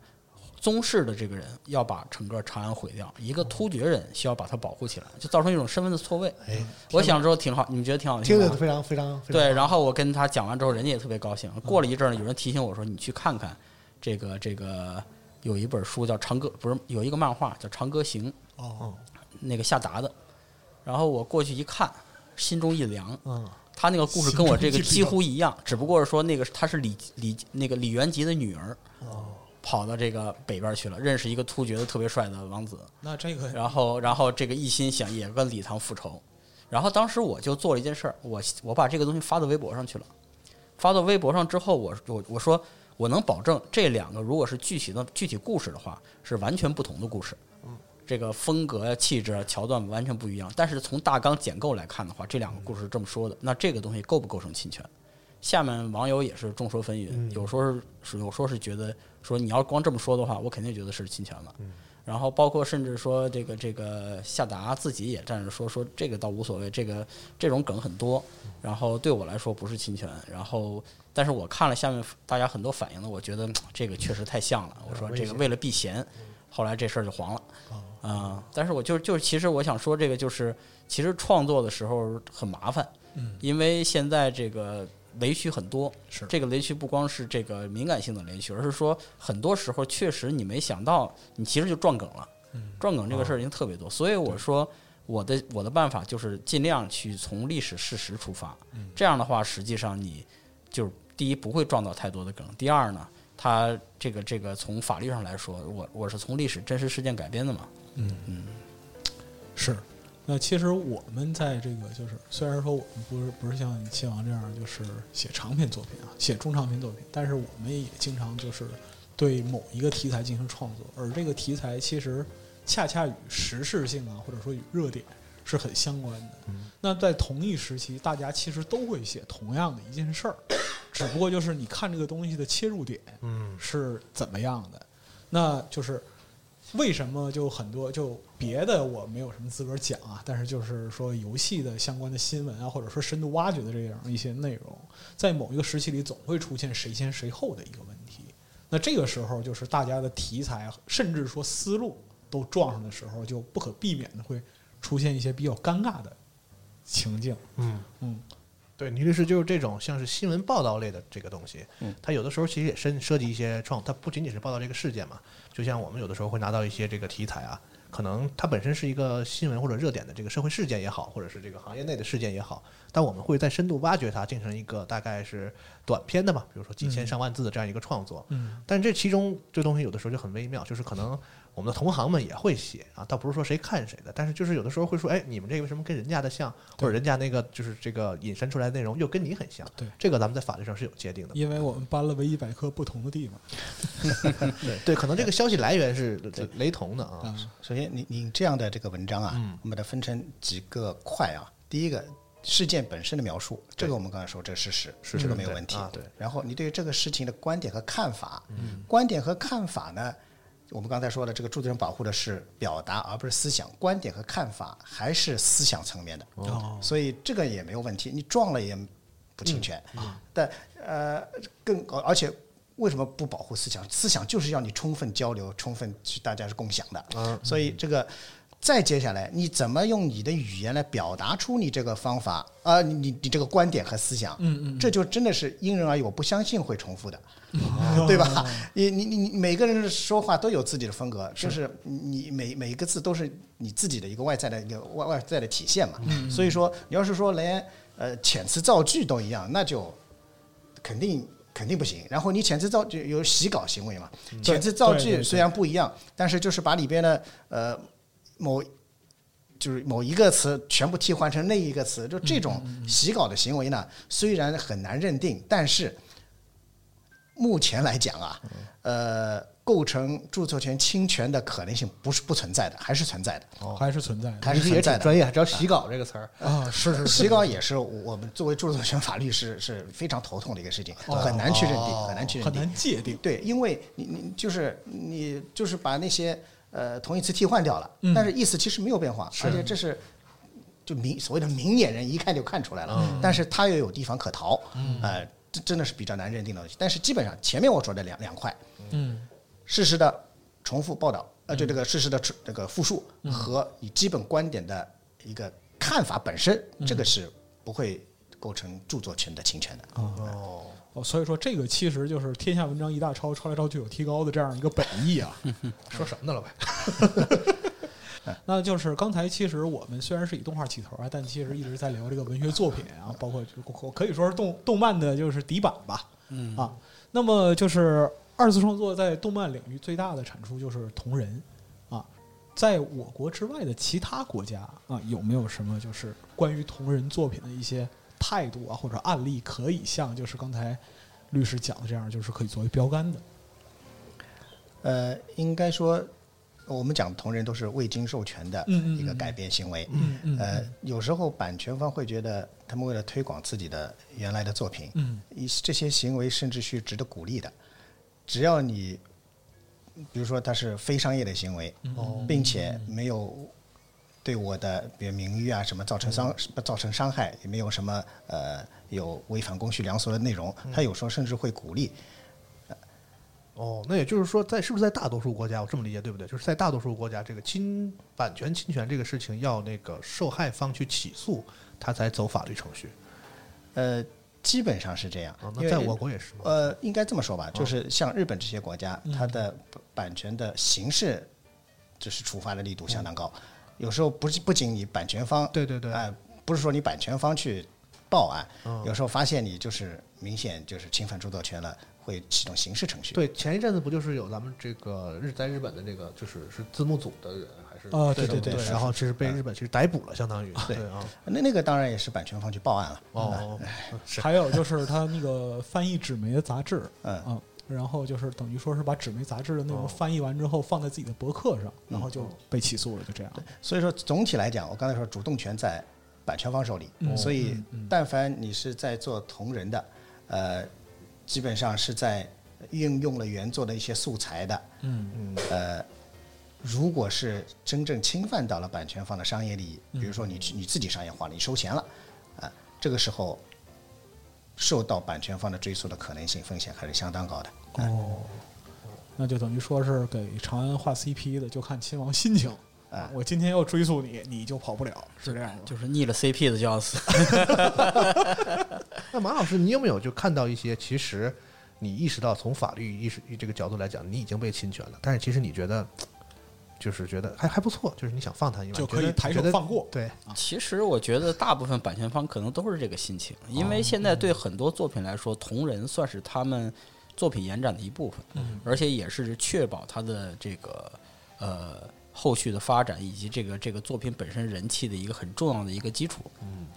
宗室的这个人要把整个长安毁掉，一个突厥人需要把它保护起来，就造成一种身份的错位。哎，我想之后挺好，你们觉得挺好听的？听着非常非常对，然后我跟他讲完之后，人家也特别高兴。过了一阵儿，有人提醒我说：“你去看看这个这个有一本书叫《长歌》，不是有一个漫画叫《长歌行》，哦那个夏达的。”然后我过去一看，心中一凉。嗯他那个故事跟我这个几乎一样，只不过是说那个他是李李那个李元吉的女儿，哦跑到这个北边去了，认识一个突厥的特别帅的王子，那这个然后然后这个一心想也跟李唐复仇，然后当时我就做了一件事儿，我我把这个东西发到微博上去了，发到微博上之后，我我我说我能保证这两个如果是具体的具体故事的话，是完全不同的故事。这个风格呀、气质啊、桥段完全不一样。但是从大纲简构来看的话，这两个故事是这么说的，那这个东西构不构成侵权？下面网友也是众说纷纭，有说是有说是觉得说你要光这么说的话，我肯定觉得是侵权了。然后包括甚至说这个这个夏达自己也站着说说这个倒无所谓，这个这种梗很多，然后对我来说不是侵权。然后但是我看了下面大家很多反应呢，我觉得嗯 这个确实太像了。我说这个为了避嫌，后来这事儿就黄了。啊、但是我就就是其实我想说这个就是其实创作的时候很麻烦，嗯因为现在这个雷区很多。是这个雷区不光是这个敏感性的雷区，而是说很多时候确实你没想到，你其实就撞梗了。撞梗这个事儿已经特别多，所以我说我的我的办法就是尽量去从历史事实出发。这样的话，实际上你就是第一不会撞到太多的梗，第二呢，它这个这个从法律上来说，我我是从历史真实事件改编的嘛。嗯嗯是，那其实我们在这个就是，虽然说我们不是不是像秦王这样就是写长篇作品啊，写中长篇作品，但是我们也经常就是对某一个题材进行创作，而这个题材其实恰恰与时事性啊，或者说与热点是很相关的。那在同一时期，大家其实都会写同样的一件事儿，只不过就是你看这个东西的切入点嗯是怎么样的，那就是为什么就很多就别的我没有什么资格讲啊，但是就是说游戏的相关的新闻啊，或者说深度挖掘的这样一些内容，在某一个时期里总会出现谁先谁后的一个问题。那这个时候就是大家的题材甚至说思路都撞上的时候，就不可避免的会出现一些比较尴尬的情境。嗯嗯，对，倪律师就是这种像是新闻报道类的这个东西，嗯它有的时候其实也涉涉及一些创，它不仅仅是报道这个事件嘛，就像我们有的时候会拿到一些这个题材啊，可能它本身是一个新闻或者热点的这个社会事件也好，或者是这个行业内的事件也好，但我们会在深度挖掘它，进行一个大概是短篇的嘛，比如说几千嗯。上万字的这样一个创作，嗯。但这其中这东西有的时候就很微妙，就是可能我们的同行们也会写啊，倒不是说谁看谁的，但是就是有的时候会说，哎，你们这个为什么跟人家的像，或者人家那个就是这个引申出来的内容又跟你很像，对这个咱们在法律上是有界定的。因为我们搬了维基百科不同的地方对对，可能这个消息来源是雷雷同的啊。啊，首先，你你这样的这个文章啊，嗯我们把它分成几个块啊。第一个，事件本身的描述，这个我们刚才说这个事实，是这个没有问题啊对然后你对于这个事情的观点和看法，观点和看法呢，我们刚才说了，这个著作人保护的是表达，而不是思想。观点和看法还是思想层面的，哦所以这个也没有问题。你撞了也不侵权，但呃，更而且。为什么不保护思想？思想就是要你充分交流、充分去大家是共享的。所以这个再接下来，你怎么用你的语言来表达出你这个方法啊、你你你这个观点和思想，嗯嗯这就真的是因人而异。我不相信会重复的，对吧？你你你你每个人说话都有自己的风格，就是你每每一个字都是你自己的一个外在的一个外外在的体现嘛。所以说，你要是说连呃遣词造句都一样，那就肯定肯定不行。然后你遣词造句有洗稿行为嘛？遣词造句虽然不一样，但是就是把里边的呃某就是某一个词全部替换成那一个词，就这种洗稿的行为呢，虽然很难认定，但是目前来讲啊，呃，构成著作权侵权的可能性不是不存在的，还是存在的，还是存在的。还是存在的。专业，只要洗稿这个词儿，啊，是是是 洗稿也是我们作为著作权法律是 是非常头痛的一个事情，很难去认定，很难去认很。难界定。对，因为你你就是你就是把那些呃同义词替换掉了，嗯。但是意思其实没有变化，而且这是就明所谓的明眼人一看就看出来了，但是他又有地方可逃，呃，这真的是比较难认定的东西。但是基本上前面我说的两两块，嗯事实的重复报道，呃，就这个事实的出这个复述嗯和你基本观点的一个看法本身，嗯这个是不会构成著作权的侵权的。哦，哦，所以说这个其实就是天下文章一大抄，抄来抄去有提高的这样一个本意啊。说什么呢，老白？那就是刚才其实我们虽然是以动画起头啊，但其实一直在聊这个文学作品啊，包括就可以说是动动漫的就是底板吧。嗯啊，那么就是二次创作在动漫领域最大的产出就是同人啊，在我国之外的其他国家啊，有没有什么就是关于同人作品的一些态度啊或者案例，可以像就是刚才律师讲的这样，就是可以作为标杆的？呃，应该说，我们讲同人都是未经授权的一个改变行为。嗯嗯呃，有时候版权方会觉得，他们为了推广自己的原来的作品，嗯一这些行为甚至是值得鼓励的。只要你，比如说它是非商业的行为，嗯并且没有对我的比如名誉啊什么造成伤造成伤害，也没有什么呃有违反公序良俗的内容，他有时候甚至会鼓励。哦，那也就是说，在是不是在大多数国家，我这么理解对不对？就是在大多数国家，这个侵版权侵权这个事情，要那个受害方去起诉，他才走法律程序。呃，基本上是这样那在我国也是吗？呃，应该这么说吧，就是像日本这些国家，它的版权的形式，就是处罚的力度相当高。有时候不是不仅你版权方，对对对哎、不是说你版权方去报案，有时候发现你就是明显就是侵犯著作权了，会启动刑事程序。对，前一阵子不就是有咱们这个日在日本的这个，就是是字幕组的人还是啊对对对对然后其实被日本其实逮捕了，相当于对啊，那那个当然也是版权方去报案了。哦，还有就是他那个翻译纸媒的杂志，嗯啊，然后就是等于说是把纸媒杂志的内容哦翻译完之后放在自己的博客上，然后就被起诉了，就这样。所以说总体来讲，我刚才说主动权在版权方手里，嗯所以嗯嗯但凡你是在做同人的，呃，基本上是在运用了原作的一些素材的，嗯。呃，如果是真正侵犯到了版权方的商业利益，嗯。比如说你去你自己商业化了，你收钱了，啊、这个时候受到版权方的追溯的可能性风险还是相当高的。哦，那就等于说是给长安画 CP 的，就看亲王心情。啊，我今天要追溯你，你就跑不了，是这样吗？就是腻了 CP 的就要死。那马老师，你有没有就看到一些其实你意识到从法律意识这个角度来讲，你已经被侵权了，但是其实你觉得 就是觉得还还不错，就是你想放他一马，就可以抬手放过。对，其实我觉得大部分版权方可能都是这个心情，因为现在对很多作品来说，同人算是他们作品延展的一部分，而且也是确保他的这个呃后续的发展以及这个这个作品本身人气的一个很重要的一个基础。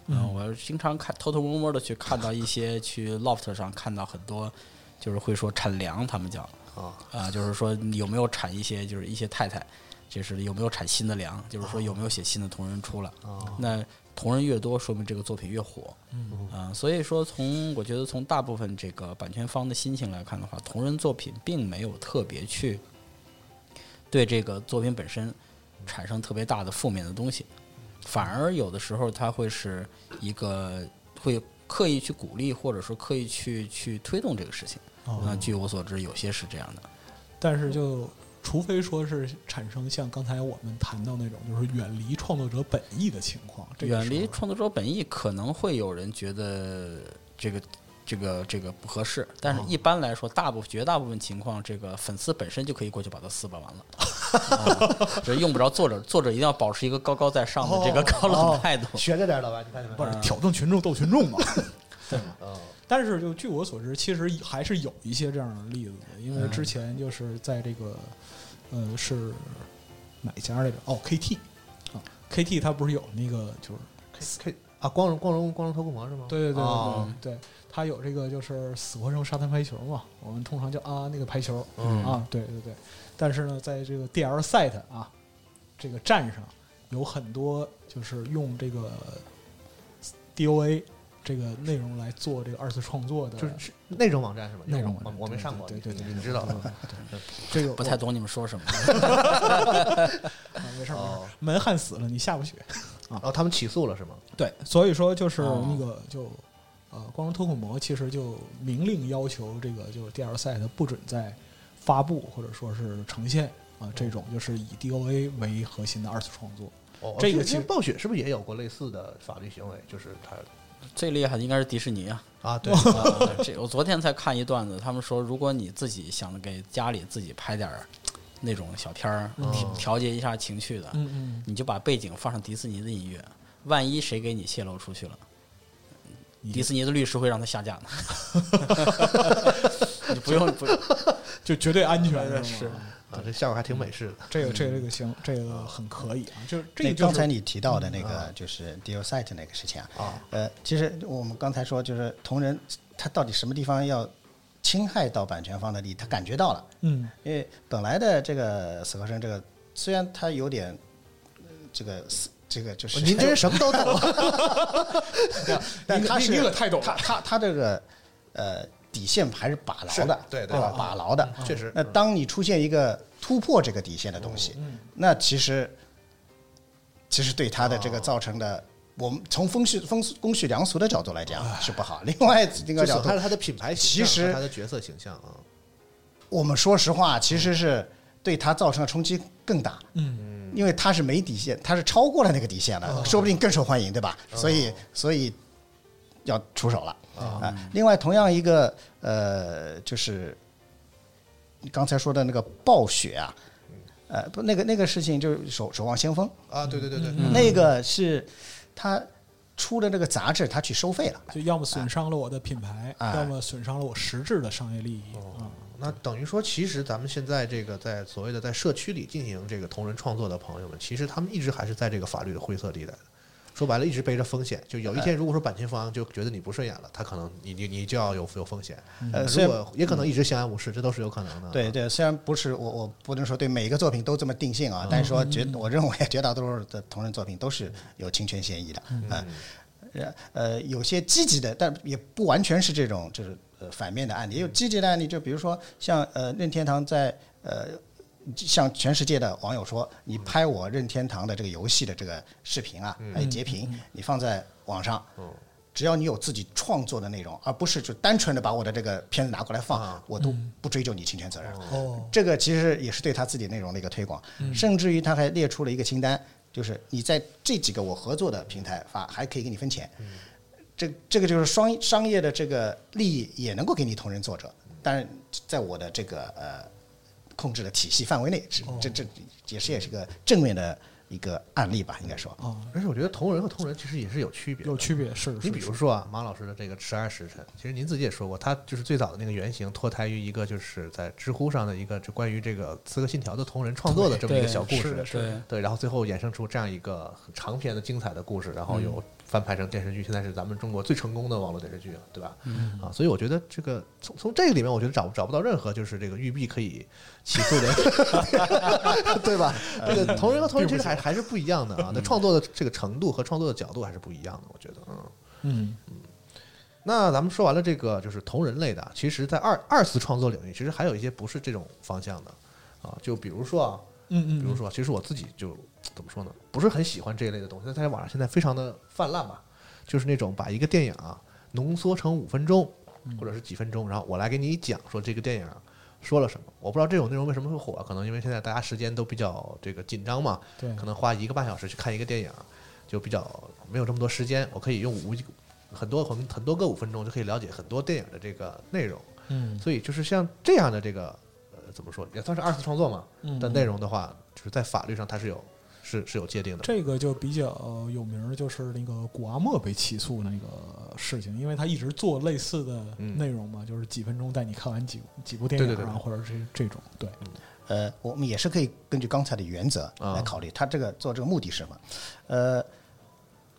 嗯，我经常看偷偷摸摸的去看到一些去 loft 上看到很多，就是会说产粮，他们叫啊啊，就是说有没有产一些就是一些太太，就是有没有产新的粮，就是说有没有写新的同人出来。那同人越多，说明这个作品越火。嗯啊，所以说从我觉得从大部分这个版权方的心情来看的话，同人作品并没有特别去对这个作品本身产生特别大的负面的东西，反而有的时候它会是一个会刻意去鼓励，或者说刻意去去推动这个事情。哦那据我所知，有些是这样的。但是就除非说是产生像刚才我们谈到那种就是远离创作者本意的情况，这个远离创作者本意，可能会有人觉得这个这个这个不合适，但是一般来说，大部绝大部分情况，这个粉丝本身就可以过去把它撕巴完了，啊 这用不着作者，作者一定要保持一个高高在上的这个高冷态度。学着点老板，你看见没？不是挑动群众斗群众嘛？对吗？哦但是就据我所知，其实还是有一些这样的例子的，因嗯为之前就是在这个呃是哪家来着？哦，KT 啊，KT 它不是有那个就是。K K 啊，光荣光荣光荣脱裤膜是吗？对对对哦对对，它有这个就是死活生沙滩排球嘛，我们通常叫啊那个排球、嗯啊，对对对。但是呢，在这个 DL site 啊这个站上，有很多就是用这个 DOA 这个内容来做这个二次创作的，就是是内容网站是吧？那种网站我没上过，对对对对你你知道的。这个不太懂你们说什么，啊没事门焊死了你下不去。然后他们起诉了是吗？对，所以说就是哦那个就呃，光荣脱裤膜其实就明令要求这个就是 DL site 不准再发布或者说是呈现啊这种就是以 DOA 为核心的二次创作。哦，这个其实暴雪是不是也有过类似的法律行为？就是他最厉害的应该是迪士尼啊。啊，对，啊这我昨天才看一段子，他们说，如果你自己想给家里自己拍点儿那种小片儿，调调节一下情绪的，嗯嗯，你就把背景放上迪士尼的音乐，万一谁给你泄露出去了，迪士尼的律师会让他下架的。你不用不用，就绝对安全的是吗？啊，这效果还挺美式的。这个这个这个行，这个很可以啊，就是这刚才你提到的那个就是 deal site 那个事情啊，啊。呃，其实我们刚才说就是同人他到底什么地方要侵害到版权方的利益，他感觉到了，嗯。因为本来的这个死和生这个虽然他有点呃这个死这个就是您真是什么都懂。但他是你可太懂了他他他这个呃底线还是把牢的，是对对吧？嗯把牢的，确实那当你出现一个突破这个底线的东西，嗯那其实其实对他的哦这个造成的，我们从风序风公序良俗的角度来讲是不好。另外一个角度他的品牌形象其实他的角色形象啊。我们说实话，其实是对他造成的冲击更大。嗯因为他是没底线，他是超过了那个底线了，说不定更受欢迎，对吧？所以，所以要出手了啊。另外，同样一个呃，就是你刚才说的那个暴雪啊，呃，不，那个那个事情就是守守望先锋，啊，对对对对，那个是他出的那个杂志，他去收费了。就要么损伤了我的品牌，哎要么损伤了我实质的商业利益啊。那等于说，其实咱们现在这个在所谓的在社区里进行这个同人创作的朋友们，其实他们一直还是在这个法律的灰色地带的。说白了，一直背着风险。就有一天，如果说版权方就觉得你不顺眼了，他可能你你你就要有有风险。呃，如果也可能一直相安无事，这都是有可能的。对对，虽然不是我我不能说对每一个作品都这么定性啊，但是说绝我认为绝大多数的同人作品都是有侵权嫌疑的，嗯。呃呃，有些积极的，但也不完全是这种，就是呃反面的案例，也有积极的案例，就比如说像呃任天堂在呃向全世界的网友说，你拍我任天堂的这个游戏的这个视频啊，还有截屏，你放在网上，只要你有自己创作的内容，而不是就单纯的把我的这个片子拿过来放，我都不追究你侵权责任。哦，这个其实也是对他自己内容的一个推广，甚至于他还列出了一个清单，就是你在这几个我合作的平台发，还可以给你分钱。这这个就是商商业的这个利益也能够给你同人作者，当然在我的这个呃控制的体系范围内，是这这也是也是个正面的一个案例吧，应该说。啊，而且我觉得同人和同人其实也是有区别的。有区别是。你比如说啊，马老师的这个十二时辰，其实您自己也说过，他就是最早的那个原型脱胎于一个就是在知乎上的一个就关于这个《刺客信条》的同人创作的这么一个小故事对，对，然后最后衍生出这样一个很长篇的精彩的故事，然后有翻拍成电视剧，现在是咱们中国最成功的网络电视剧了，对吧？啊，所以我觉得这个从从这个里面，我觉得找找不到任何就是这个玉璧可以起诉的，对吧？这个同人和同人其实还还是不一样的啊，那创作的这个程度和创作的角度还是不一样的，我觉得，嗯嗯。嗯，那咱们说完了这个就是同人类的，其实，在二二次创作领域，其实还有一些不是这种方向的啊，就比如说啊，嗯嗯，比如说，其实我自己就 怎么说呢，不是很喜欢这一类的东西。但在网上现在非常的泛滥嘛，就是那种把一个电影啊浓缩成五分钟或者是几分钟，然后我来给你讲说这个电影说了什么。我不知道这种内容为什么会火，可能因为现在大家时间都比较这个紧张嘛，对，可能花一个半小时去看一个电影，就比较没有这么多时间。我可以用五很多很很多个五分钟就可以了解很多电影的这个内容。嗯所以就是像这样的这个呃怎么说，也算是二次创作嘛嗯的内容的话，就是在法律上它是有是是有界定的。这个就比较有名儿，就是那个古阿莫被起诉那个事情，因为他一直做类似的嗯内容嘛，就是几分钟带你看完几几部电影啊，对对对或者是这种，对，呃，我们也是可以根据刚才的原则来考虑，他这个做这个目的是什么？呃，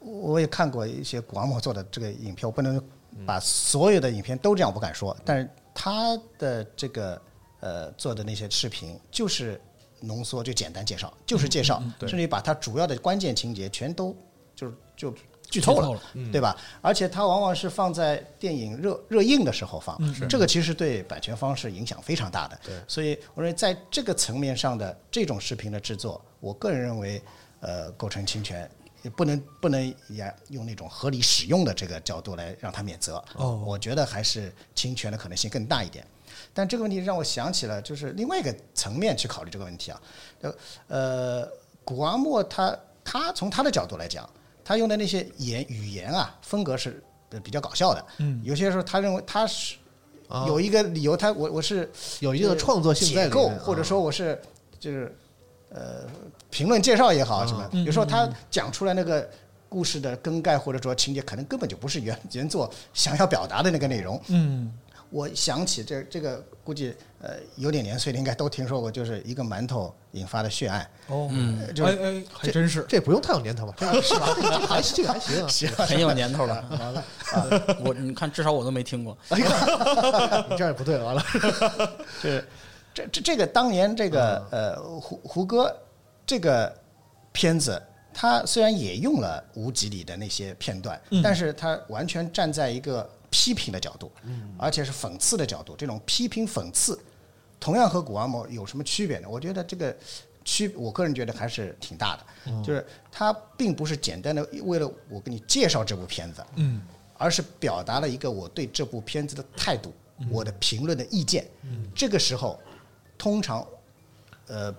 我也看过一些古阿莫做的这个影片，我不能把所有的影片都这样，我不敢说，但是他的这个呃做的那些视频就是浓缩，就简单介绍，就是介绍，对甚至于把它主要的关键情节全都就是就剧透了，嗯对吧？而且它往往是放在电影热热映的时候放，这个其实对版权方是影响非常大的。对所以我认为在这个层面上的这种视频的制作，我个人认为，呃，构成侵权。也不能不能也用那种合理使用的这个角度来让他免责，哦我觉得还是侵权的可能性更大一点。但这个问题让我想起了，就是另外一个层面去考虑这个问题啊。呃呃，古阿莫他他从他的角度来讲，他用的那些言语言啊风格是呃比较搞笑的。嗯有些时候他认为他是啊有一个理由，他我我是有一定的创作性在解构，或者啊说我是就是呃评论介绍也好什么，嗯有时候他讲出来那个故事的更改或者说情节，可能根本就不是原原作想要表达的那个内容。嗯我想起这这个估计呃有点年岁的应该都听说过，就是一个馒头引发的血案，哦，嗯就是哎哎，还真是，这不用太有年头吧？这 个是吧？这 个还这个还行啊。是吧很有年头了。完了，啊我你看，至少我都没听过。你这样也不对，完了。就是这这这个当年这个呃胡胡歌这个片子，他虽然也用了无极里的那些片段，但是他完全站在一个批评的角度，而且是讽刺的角度，这种批评讽刺，同样和古阿莫有什么区别呢？我觉得这个。区，我个人觉得还是挺大的，就是他并不是简单的为了我给你介绍这部片子，嗯而是表达了一个我对这部片子的态度，我的评论的意见。这个时候，通常，呃，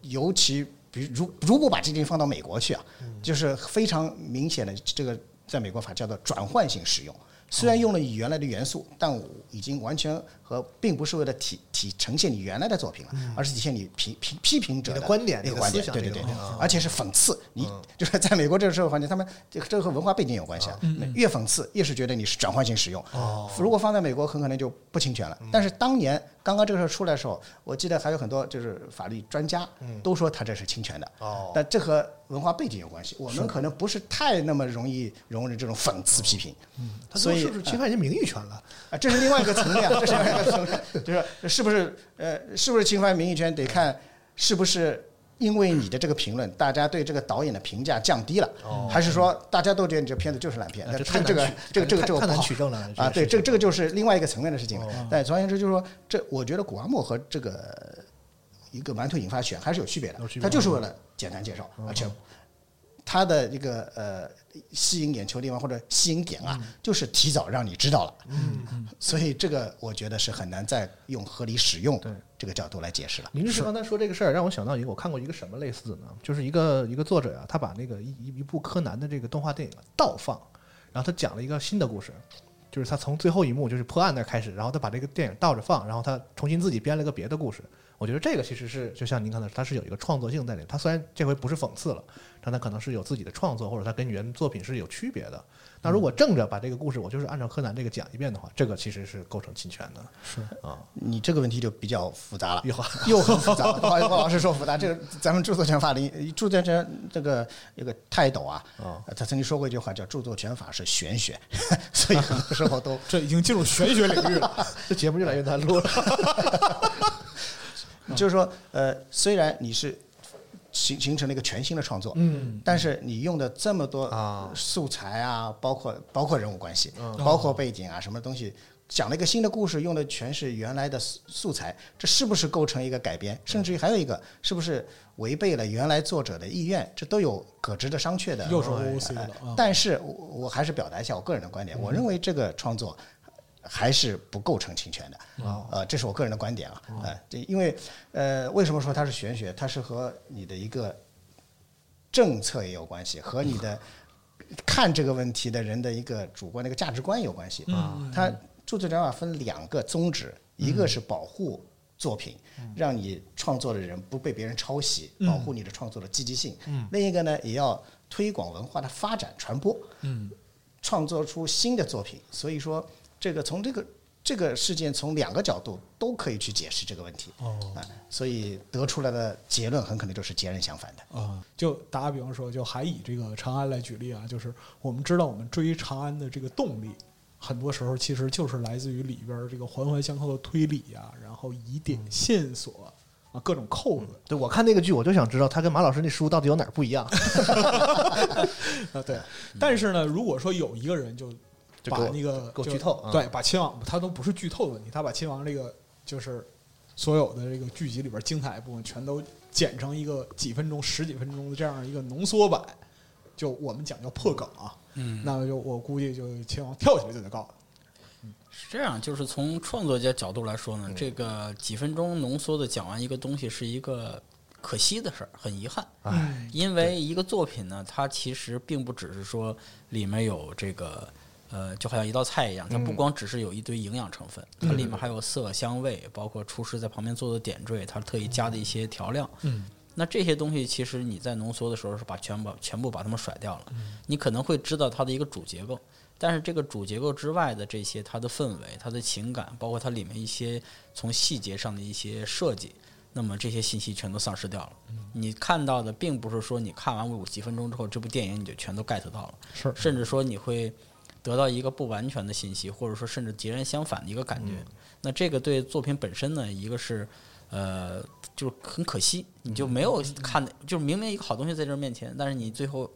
尤其比如如如果把这件事放到美国去啊，就是非常明显的这个在美国法叫做转换性使用。虽然用了原来的元素，但我已经完全和并不是为了体体呈现你原来的作品了，而是体现你批批批评者你的观点那个观点，对对对而且是讽刺。你 就是在美国这个社会环境，他们这个这个和文化背景有关系啊。越讽刺，越是觉得你是转换性使用。如果放在美国，很可能就不侵权了。但是当年刚刚这个事儿出来的时候，我记得还有很多就是法律专家都说他这是侵权的。哦但这和文化背景有关系，我们可能不是太那么容易容忍这种讽刺批评。他所以是不是侵犯人名誉权了？啊，这是另外一个层面，这是另外一个层面，就是是不是呃，是不是侵犯名誉权，得看是不是因为你的这个评论，大家对这个导演的评价降低了，还是说大家都觉得你这片子就是烂片？这个这个取这个这个太太难取证了啊！对，这这个这个就是另外一个层面的事情哦了。但总而言之，就是说，这我觉得古阿莫和这个一个馒头引发选还是有区别的他就是为了简单介绍，而且他的一个呃吸引眼球的地方或者吸引点啊，就是提早让你知道了。嗯，所以这个我觉得是很难再用合理使用这个角度来解释了。林律师刚才说这个事儿，让我想到一个，我看过一个什么类似的呢？就是一个一个作者啊、他把那个一一一部柯南的这个动画电影倒放，然后他讲了一个新的故事，就是他从最后一幕就是破案那儿开始，然后他把这个电影倒着放，然后他重新自己编了个别的故事。我觉得这个其实是就像您刚才说，它是有一个创作性在里面。它虽然这回不是讽刺了，但它可能是有自己的创作，或者它跟原作品是有区别的。那如果正着把这个故事我就是按照柯南这个讲一遍的话，这个其实是构成侵权的。是啊，你这个问题就比较复杂了，又好又很复杂。不好意思，老师说复杂，这个咱们著作权法里，著作权这个一个泰斗啊，啊他曾经说过一句话，叫著作权法是玄学，所以很多时候都这已经进入玄学领域了。这节目越来越难录了。就是说，呃，虽然你是形形成了一个全新的创作，嗯，但是你用的这么多啊素材啊，包括包括人物关系，嗯包括背景啊，什么东西，讲了一个新的故事，用的全是原来的素素材，这是不是构成一个改编？甚至于还有一个，是不是违背了原来作者的意愿？这都有可值得商榷的。又是呃 OOC 的啊但是我我还是表达一下我个人的观点，我认为这个创作。还是不构成侵权的，呃，这是我个人的观点啊，呃，这因为呃，为什么说它是玄学？它是和你的一个政策也有关系，和你的看这个问题的人的一个主观的一个价值观有关系啊。它著作权法分两个宗旨，一个是保护作品，让你创作的人不被别人抄袭，保护你的创作的积极性；另一个呢，也要推广文化的发展传播，嗯创作出新的作品。所以说，这个从这个这个事件从两个角度都可以去解释这个问题。哦啊，所以得出来的结论很可能就是截然相反的。啊，就打个比方说，就还以这个长安来举例啊，就是我们知道我们追长安的这个动力，很多时候其实就是来自于里边儿这个环环相扣的推理啊，然后疑点线索啊，各种扣子对我看那个剧，我就想知道他跟马老师那书到底有哪儿不一样。啊，对。但是呢，如果说有一个人就把那个就给我剧透啊对，把亲王他都不是剧透的问题，他把亲王这个就是所有的这个剧集里边精彩的部分全都剪成一个几分钟、十几分钟的这样一个浓缩版，就我们讲叫破梗啊。嗯，那就我估计就亲王跳起来就得告是这样，就是从创作者角度来说呢，嗯这个几分钟浓缩的讲完一个东西是一个可惜的事儿，很遗憾。嗯因为一个作品呢，它其实并不只是说里面有这个。呃，就好像一道菜一样，它不光只是有一堆营养成分，它里面还有色香味，包括厨师在旁边做的点缀，他特意加的一些调料。嗯，那这些东西其实你在浓缩的时候是把全部全部把它们甩掉了。你可能会知道它的一个主结构，但是这个主结构之外的这些它的氛围、它的情感，包括它里面一些从细节上的一些设计，那么这些信息全都丧失掉了。你看到的并不是说你看完五几分钟之后，这部电影你就全都 get 到了，是甚至说你会得到一个不完全的信息，或者说甚至截然相反的一个感觉。那这个对作品本身呢，一个是呃，就是很可惜，你就没有看，就是明明一个好东西在这儿面前，但是你最后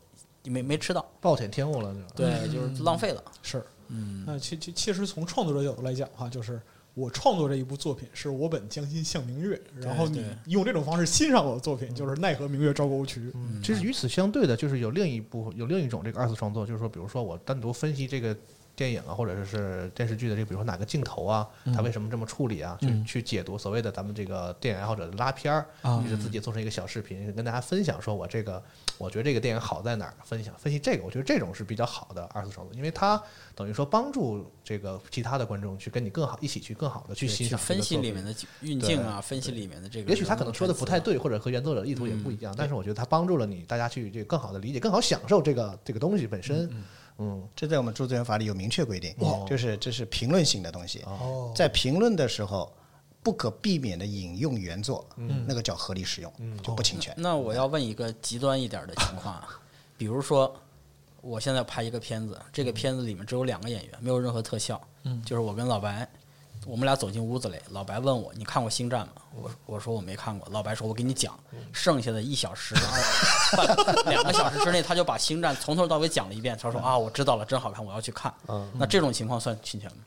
你没没吃到，暴殄天物了，就对，就是浪费了。是。嗯，那其其其实从创作者角度来讲的话，就是我创作这一部作品是我本将心向明月，然后你用这种方式欣赏我的作品，就是奈何明月照沟渠。其实与此相对的，就是有另一部有另一种这个二次创作，就是说，比如说我单独分析这个电影啊，或者是是电视剧的这个，比如说哪个镜头啊，它为什么这么处理啊，去去解读所谓的咱们这个电影爱好者的拉片儿，啊。于是自己做成一个小视频，跟大家分享，说我这个我觉得这个电影好在哪儿，分享分析这个，我觉得这种是比较好的二次创作，因为它等于说帮助这个其他的观众去跟你更好一起去更好的去欣赏分析里面的。运镜啊，分析里面的这个。也许他可能说的不太，对，或者和原作者意图也不一样，但是我觉得他帮助了你，大家去这个更好的理解，更好享受这个这个东西本身。嗯，这在我们著作权法里有明确规定哦，就是这是评论性的东西，哦，在评论的时候不可避免的引用原作，那个叫合理使用，就不侵权。那我要问一个极端一点的情况啊，比如说，我现在拍一个片子，这个片子里面只有两个演员，没有任何特效，嗯。就是我跟老白，我们俩走进屋子里，老白问我：“你看过《星战》吗？”我我说我没看过。老白说：“我给你讲，剩下的一小时二 半两个小时之内，他就把《星战》从头到尾讲了一遍。他说啊，我知道了，真好看，我要去看。”那这种情况算侵权吗？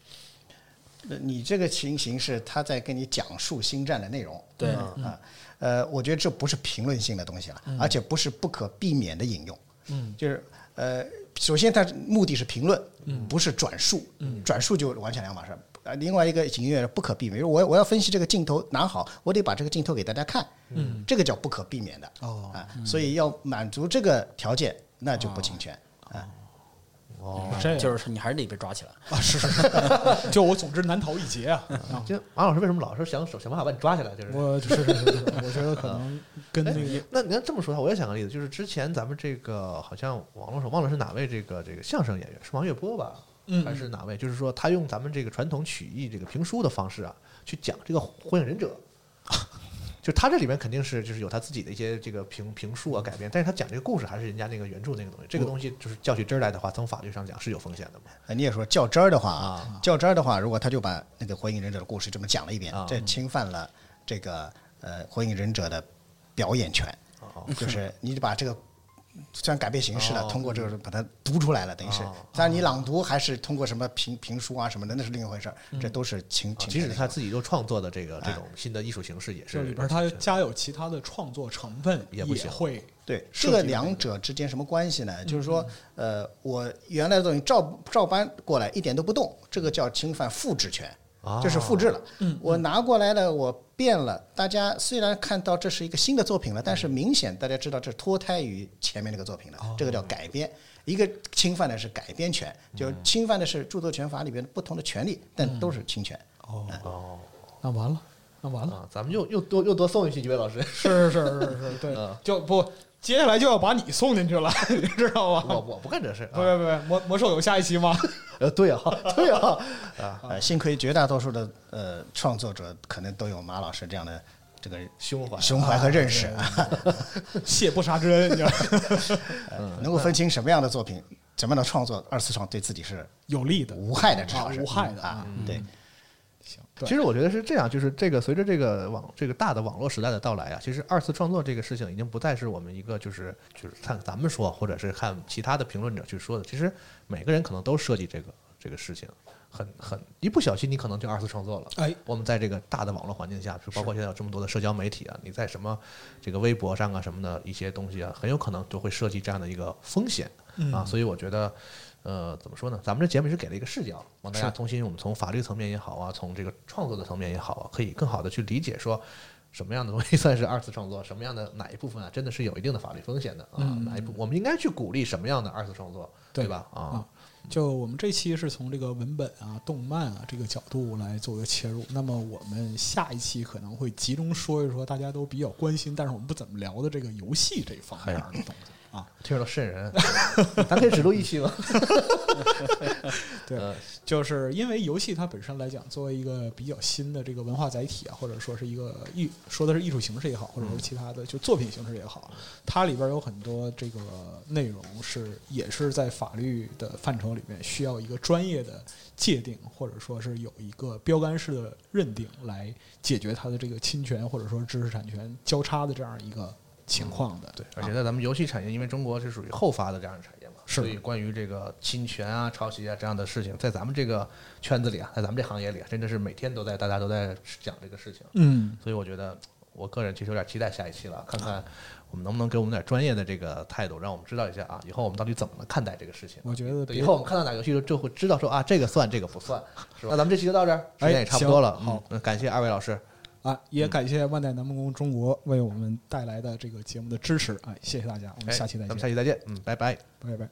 呃你这个情形是他在跟你讲述星战的内容，对啊，呃，我觉得这不是评论性的东西了，而且不是不可避免的引用，嗯，就是呃，首先他目的是评论，不是转述，嗯转述就完全两码事儿。啊，另外一个引用是不可避免，比如我我要分析这个镜头拿好，我得把这个镜头给大家看，嗯，这个叫不可避免的，哦啊，所以要满足这个条件，那就不侵权啊。哦。这样就是你还是得被抓起来。啊，是是是，就我总之难逃一劫啊！啊就马老师为什么老是想想办法把你抓起来？就是我是是是是，我觉得可能跟那个那你要这么说的话，我也想个例子，就是之前咱们这个好像网络上忘了是哪位这个这个相声演员，是王月波吧？嗯还是哪位？就是说他用咱们这个传统曲艺这个评书的方式啊，去讲这个《火影忍者》。就他这里面肯定是就是有他自己的一些这个评评述啊改编，但是他讲这个故事还是人家那个原著那个东西。这个东西就是较起真儿来的话，从法律上讲是有风险的嘛。呃，你也说较真儿的话啊，较真儿的话，如果他就把那个《火影忍者》的故事这么讲了一遍啊，这侵犯了这个呃《火影忍者》的表演权，哦就是你把这个虽然改变形式了，哦通过这个把它读出来了，等于是哦，当然你朗读还是通过什么评评书啊什么的，那是另一回事儿，这都是情情即使他自己又创作的这个这种新的艺术形式，也是这里边它加有其他的创作成分，也也不行。会对，这个两者之间什么关系呢？就是说，呃，我原来的东西照照搬过来一点都不动，这个叫侵犯复制权，这是复制了。我拿过来了，我变了。大家虽然看到这是一个新的作品了，但是明显大家知道这脱胎于前面那个作品了，这个叫改编。一个侵犯的是改编权，就侵犯的是著作权法里边不同的权利，但都是侵权。哦哦那完了，那完了，啊，咱们又又多又多送一句几位老师。是是是是是，对嗯，就不接下来就要把你送进去了，你知道我吗？我我不干这事，不不不，魔魔兽有下一期吗？呃，对啊，对啊，呃，幸亏绝大多数的呃创作者可能都有马老师这样的这个胸怀胸怀和认识，谢不杀之恩，你知道吗呃能够分清什么样的作品、怎么样的创作，二次创对自己是有利的，无害的，至少是啊无害的啊嗯。对，其实我觉得是这样，就是这个随着这个网这个大的网络时代的到来啊，其实二次创作这个事情已经不再是我们一个就是就是看咱们说，或者是看其他的评论者去说的。其实每个人可能都涉及这个这个事情，很很一不小心你可能就二次创作了。哎，我们在这个大的网络环境下，就包括现在有这么多的社交媒体啊，你在什么这个微博上啊什么的一些东西啊，很有可能就会涉及这样的一个风险啊。所以我觉得。呃，怎么说呢？咱们这节目是给了一个视角，让大家重新我们从法律层面也好啊，从这个创作的层面也好啊，可以更好的去理解说什么样的东西算是 二次创作，什么样的哪一部分啊，真的是有一定的法律风险的啊？哪一部我们应该去鼓励什么样的二次创作，对吧？啊啊，就我们这期是从这个文本啊、动漫啊这个角度来做一个切入，那么我们下一期可能会集中说一说大家都比较关心，但是我们不怎么聊的这个游戏这方面的东西啊。听着都瘆人，咱可以只录一期吗？对呃，就是因为游戏它本身来讲，作为一个比较新的这个文化载体啊，或者说是一个艺说的是艺术形式也好，或者说其他的就作品形式也好，它里边有很多这个内容是也是在法律的范畴里面需要一个专业的界定，或者说是有一个标杆式的认定来解决它的这个侵权或者说知识产权交叉的这样一个情况的。对，而且在咱们游戏产业，因为中国是属于后发的这样的产业嘛，所以关于这个侵权啊、抄袭啊这样的事情，在咱们这个圈子里啊，在咱们这行业里啊，真的是每天都在大家都在讲这个事情。嗯，所以我觉得我个人其实有点期待下一期了，看看我们能不能给我们点专业的这个态度，让我们知道一下啊，以后我们到底怎么看待这个事情。我觉得以后我们看到哪个游戏就就会知道说啊，这个算，这个不算，是吧？那咱们这期就到这儿，时哎间也差不多了。行好嗯，感谢二位老师。啊也感谢万代南梦宫中国为我们带来的这个节目的支持啊谢谢大家我们下期再见。咱们下期再见嗯拜拜。拜拜。